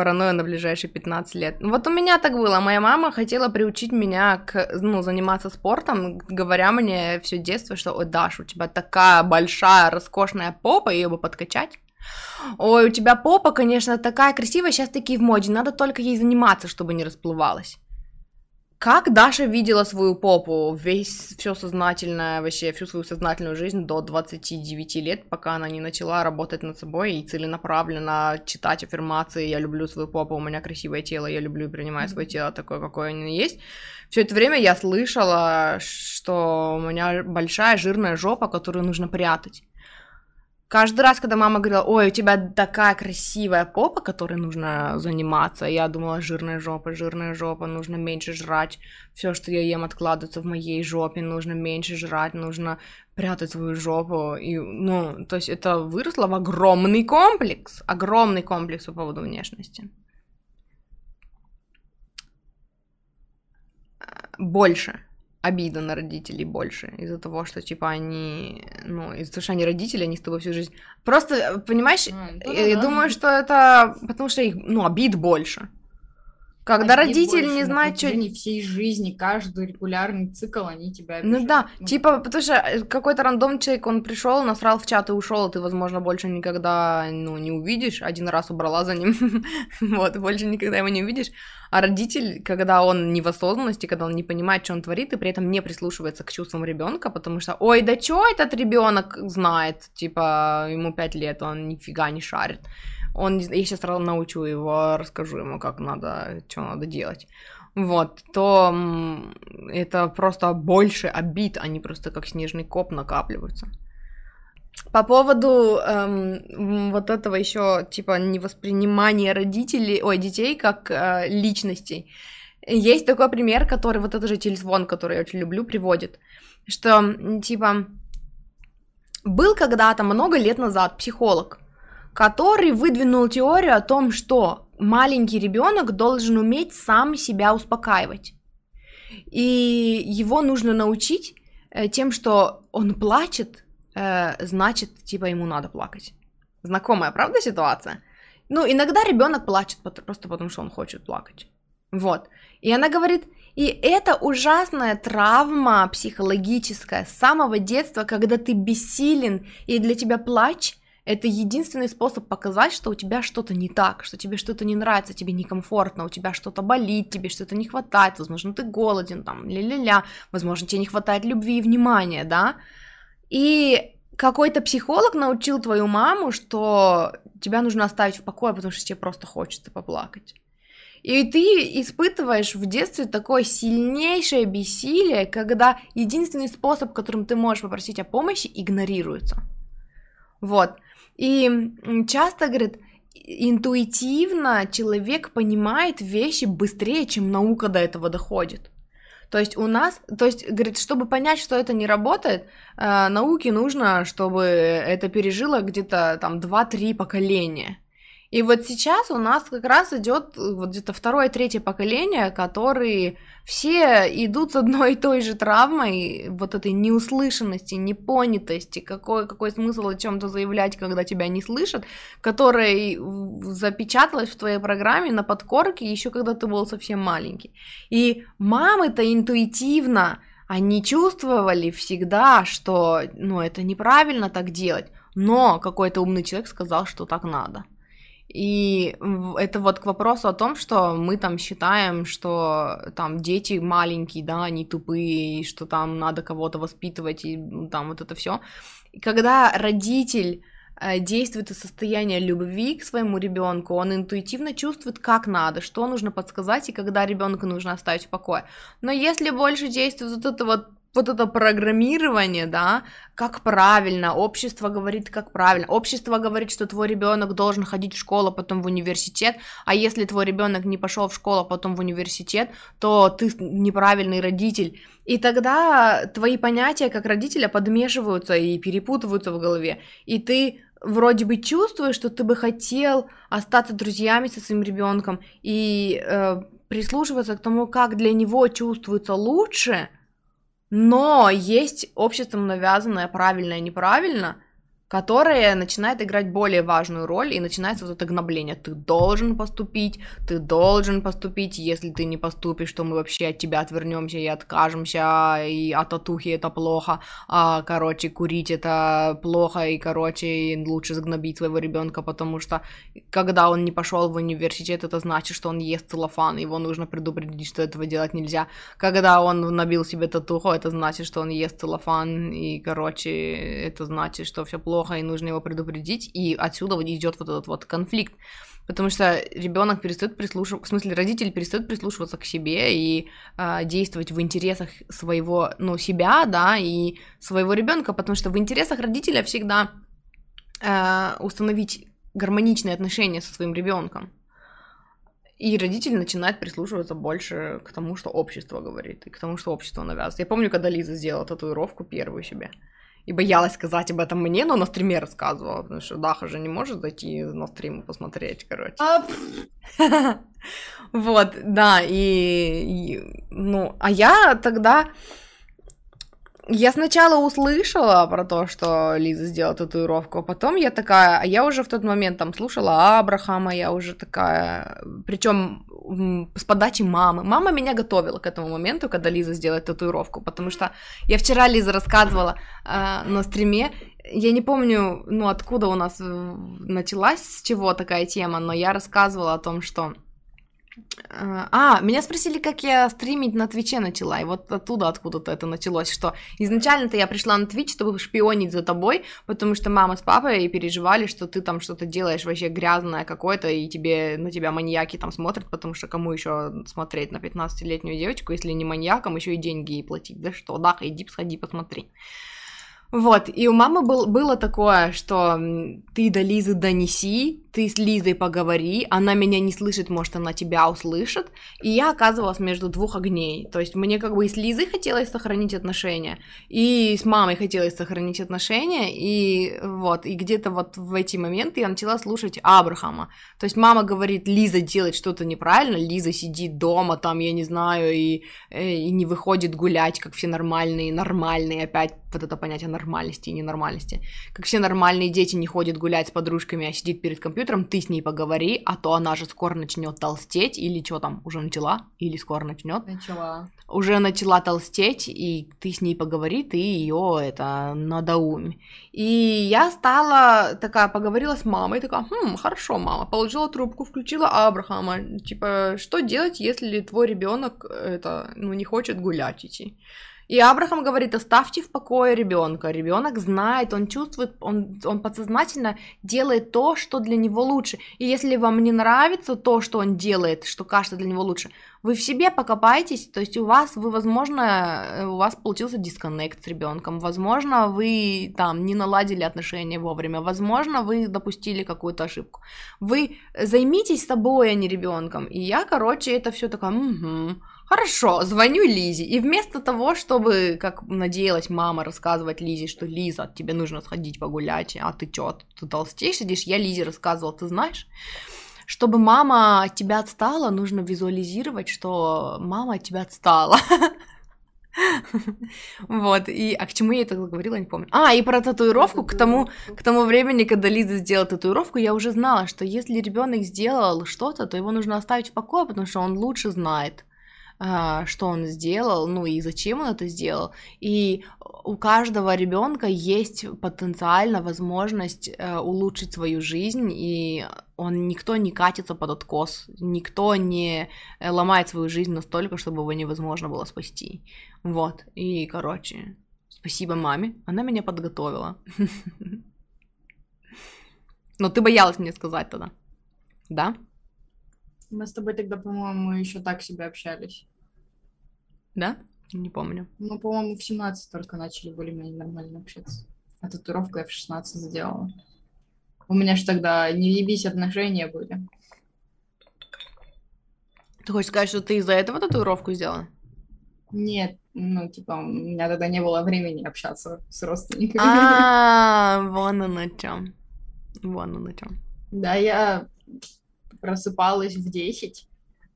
Паранойя на ближайшие 15 лет. Вот у меня так было. Моя мама хотела приучить меня к, ну, заниматься спортом, говоря мне все детство, что, ой, Даш, у тебя такая большая, роскошная попа, ее бы подкачать. Ой, у тебя попа, конечно, такая красивая, сейчас такие в моде, надо только ей заниматься, чтобы не расплывалась. Как Даша видела свою попу весь все сознательное, вообще всю свою сознательную жизнь до 29 лет, пока она не начала работать над собой и целенаправленно читать аффирмации «я люблю свою попу, у меня красивое тело, я люблю и принимаю свое тело такое, какое оно есть». Все это время я слышала, что у меня большая жирная жопа, которую нужно прятать. Каждый раз, когда мама говорила, ой, у тебя такая красивая попа, которой нужно заниматься, я думала, жирная жопа, жирная жопа, нужно меньше жрать, все, что я ем, откладывается в моей жопе, нужно меньше жрать, нужно прятать свою жопу, и, ну, то есть это выросло в огромный комплекс, огромный комплекс по поводу внешности. Больше обида на родителей больше из-за того, что, типа, они, ну, из-за того, что они родители, они с тобой всю жизнь. Просто, понимаешь, а, я, я думаю, что это потому что их, ну, обид больше. Когда родители не знают, что... всей жизни, каждый регулярный цикл, они тебя обижают. Ну да, ну, типа, потому что э, какой-то рандом человек, он пришел, насрал в чат и ушел, и ты, возможно, больше никогда, ну, не увидишь. Один раз убрала за ним, вот, больше никогда его не увидишь. А родитель, когда он не в осознанности, когда он не понимает, что он творит, и при этом не прислушивается к чувствам ребенка, потому что, ой, да что этот ребенок знает, типа, ему пять лет, он нифига не шарит он, я сейчас научу его, расскажу ему, как надо, что надо делать, вот, то это просто больше обид, они просто как снежный коп накапливаются. По поводу эм, вот этого еще типа невоспринимания родителей, ой, детей как э, личностей. Есть такой пример, который вот этот же телефон, который я очень люблю, приводит, что типа был когда-то много лет назад психолог, который выдвинул теорию о том, что маленький ребенок должен уметь сам себя успокаивать. И его нужно научить э, тем, что он плачет, э, значит, типа ему надо плакать. Знакомая, правда, ситуация? Ну, иногда ребенок плачет просто потому, что он хочет плакать. Вот. И она говорит, и это ужасная травма психологическая с самого детства, когда ты бессилен, и для тебя плач это единственный способ показать, что у тебя что-то не так, что тебе что-то не нравится, тебе некомфортно, у тебя что-то болит, тебе что-то не хватает, возможно, ты голоден, там, ля-ля-ля, возможно, тебе не хватает любви и внимания, да. И какой-то психолог научил твою маму, что тебя нужно оставить в покое, потому что тебе просто хочется поплакать. И ты испытываешь в детстве такое сильнейшее бессилие, когда единственный способ, которым ты можешь попросить о помощи, игнорируется. Вот. И часто, говорит, интуитивно человек понимает вещи быстрее, чем наука до этого доходит. То есть у нас, то есть, говорит, чтобы понять, что это не работает, э, науке нужно, чтобы это пережило где-то там 2-3 поколения. И вот сейчас у нас как раз идет вот где-то второе, третье поколение, которые все идут с одной и той же травмой, вот этой неуслышанности, непонятости, какой, какой смысл о чем-то заявлять, когда тебя не слышат, которая запечаталась в твоей программе на подкорке еще когда ты был совсем маленький. И мамы-то интуитивно, они чувствовали всегда, что, ну, это неправильно так делать, но какой-то умный человек сказал, что так надо. И это вот к вопросу о том, что мы там считаем, что там дети маленькие, да, они тупые, и что там надо кого-то воспитывать, и там вот это все. Когда родитель э, действует из состояния любви к своему ребенку, он интуитивно чувствует, как надо, что нужно подсказать и когда ребенка нужно оставить в покое. Но если больше действует вот это вот вот это программирование, да, как правильно, общество говорит, как правильно. Общество говорит, что твой ребенок должен ходить в школу, потом в университет, а если твой ребенок не пошел в школу, потом в университет, то ты неправильный родитель. И тогда твои понятия как родителя подмешиваются и перепутываются в голове. И ты вроде бы чувствуешь, что ты бы хотел остаться друзьями со своим ребенком и э, прислушиваться к тому, как для него чувствуется лучше – но есть обществом навязанное правильно и неправильно, которая начинает играть более важную роль, и начинается вот это гнобление. Ты должен поступить, ты должен поступить, если ты не поступишь, то мы вообще от тебя отвернемся и откажемся, и от татухи это плохо, а, короче, курить это плохо, и, короче, лучше сгнобить своего ребенка, потому что когда он не пошел в университет, это значит, что он ест целлофан, его нужно предупредить, что этого делать нельзя. Когда он набил себе татуху, это значит, что он ест целлофан, и, короче, это значит, что все плохо плохо, и нужно его предупредить, и отсюда вот идет вот этот вот конфликт. Потому что ребенок перестает прислушиваться, в смысле, родитель перестает прислушиваться к себе и э, действовать в интересах своего, ну, себя, да, и своего ребенка, потому что в интересах родителя всегда э, установить гармоничные отношения со своим ребенком. И родитель начинает прислушиваться больше к тому, что общество говорит, и к тому, что общество навязывает. Я помню, когда Лиза сделала татуировку первую себе и боялась сказать об этом мне, но на стриме рассказывала, потому что Даха же не может зайти на стрим и посмотреть, короче. Вот, да, и, и, ну, а я тогда... Я сначала услышала про то, что Лиза сделала татуировку, а потом я такая, а я уже в тот момент там слушала Абрахама, я уже такая, причем с подачи мамы. Мама меня готовила к этому моменту, когда Лиза сделает татуировку, потому что я вчера Лиза рассказывала э, на стриме, я не помню, ну, откуда у нас началась, с чего такая тема, но я рассказывала о том, что Э, а, меня спросили, как я стримить на Твиче начала, и вот оттуда откуда-то это началось, что изначально-то я пришла на Твич, чтобы шпионить за тобой, потому что мама с папой переживали, что ты там что-то делаешь вообще грязное какое-то, и тебе, на тебя маньяки там смотрят, потому что кому еще смотреть на 15-летнюю девочку, если не маньяком, еще и деньги ей платить, да что, да, иди, сходи, посмотри. Вот, и у мамы был, было такое, что ты до Лизы донеси, ты с Лизой поговори, она меня не слышит, может, она тебя услышит, и я оказывалась между двух огней, то есть мне как бы и с Лизой хотелось сохранить отношения, и с мамой хотелось сохранить отношения, и вот, и где-то вот в эти моменты я начала слушать Абрахама, то есть мама говорит, Лиза делает что-то неправильно, Лиза сидит дома, там, я не знаю, и, э, и не выходит гулять, как все нормальные, нормальные, опять вот это понятие нормальности и ненормальности, как все нормальные дети не ходят гулять с подружками, а сидит перед компьютером, компьютером, ты с ней поговори, а то она же скоро начнет толстеть, или что там, уже начала, или скоро начнет. Начала. Уже начала толстеть, и ты с ней поговори, ты ее это надоумь. И я стала такая, поговорила с мамой, такая, хм, хорошо, мама, положила трубку, включила Абрахама, типа, что делать, если твой ребенок это, ну, не хочет гулять идти? И Абрахам говорит, оставьте в покое ребенка. Ребенок знает, он чувствует, он, он подсознательно делает то, что для него лучше. И если вам не нравится то, что он делает, что кажется для него лучше, вы в себе покопаетесь, то есть у вас, вы, возможно, у вас получился дисконнект с ребенком, возможно, вы там не наладили отношения вовремя, возможно, вы допустили какую-то ошибку. Вы займитесь собой, а не ребенком. И я, короче, это все такое, угу, Хорошо, звоню Лизе. И вместо того, чтобы, как надеялась мама, рассказывать Лизе, что Лиза, тебе нужно сходить погулять, а ты чё, ты толстеешь сидишь, я Лизе рассказывала, ты знаешь, чтобы мама от тебя отстала, нужно визуализировать, что мама от тебя отстала. Вот, и, а к чему я это говорила, не помню. А, и про татуировку, к тому, к тому времени, когда Лиза сделала татуировку, я уже знала, что если ребенок сделал что-то, то его нужно оставить в покое, потому что он лучше знает. А, что он сделал, ну и зачем он это сделал. И у каждого ребенка есть потенциально возможность э, улучшить свою жизнь, и он никто не катится под откос, никто не э, ломает свою жизнь настолько, чтобы его невозможно было спасти. Вот, и, короче, спасибо маме, она меня подготовила. Но ты боялась мне сказать тогда, да? Мы с тобой тогда, по-моему, еще так себе общались. Да? Не помню. Ну, по-моему, в 17 только начали более-менее нормально общаться. А татуировку я в 16 сделала. У меня же тогда не ебись отношения были. Ты хочешь сказать, что ты из-за этого татуировку сделала? Нет, ну, типа, у меня тогда не было времени общаться с родственниками. А, вон оно чем. Вон оно чем. Да, я просыпалась в 10, а,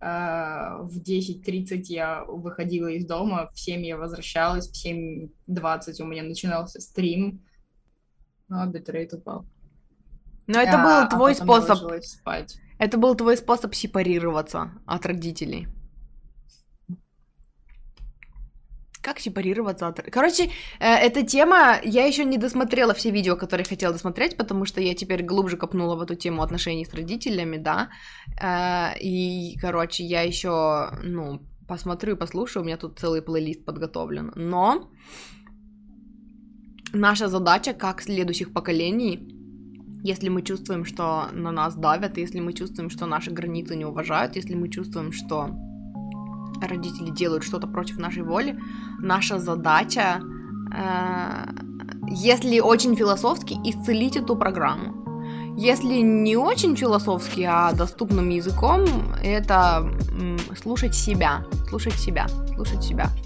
в 10.30 я выходила из дома, в 7 я возвращалась, в 7.20 у меня начинался стрим, ну, а битрейт упал. Но это а, был твой а способ... Спать. Это был твой способ сепарироваться от родителей. Как сепарироваться от... Короче, э, эта тема... Я еще не досмотрела все видео, которые хотела досмотреть, потому что я теперь глубже копнула в эту тему отношений с родителями, да. Э, и, короче, я еще, ну, посмотрю и послушаю, у меня тут целый плейлист подготовлен. Но наша задача, как следующих поколений, если мы чувствуем, что на нас давят, если мы чувствуем, что наши границы не уважают, если мы чувствуем, что родители делают что-то против нашей воли, наша задача, э, если очень философски, исцелить эту программу. Если не очень философски, а доступным языком, это слушать себя, слушать себя, слушать себя.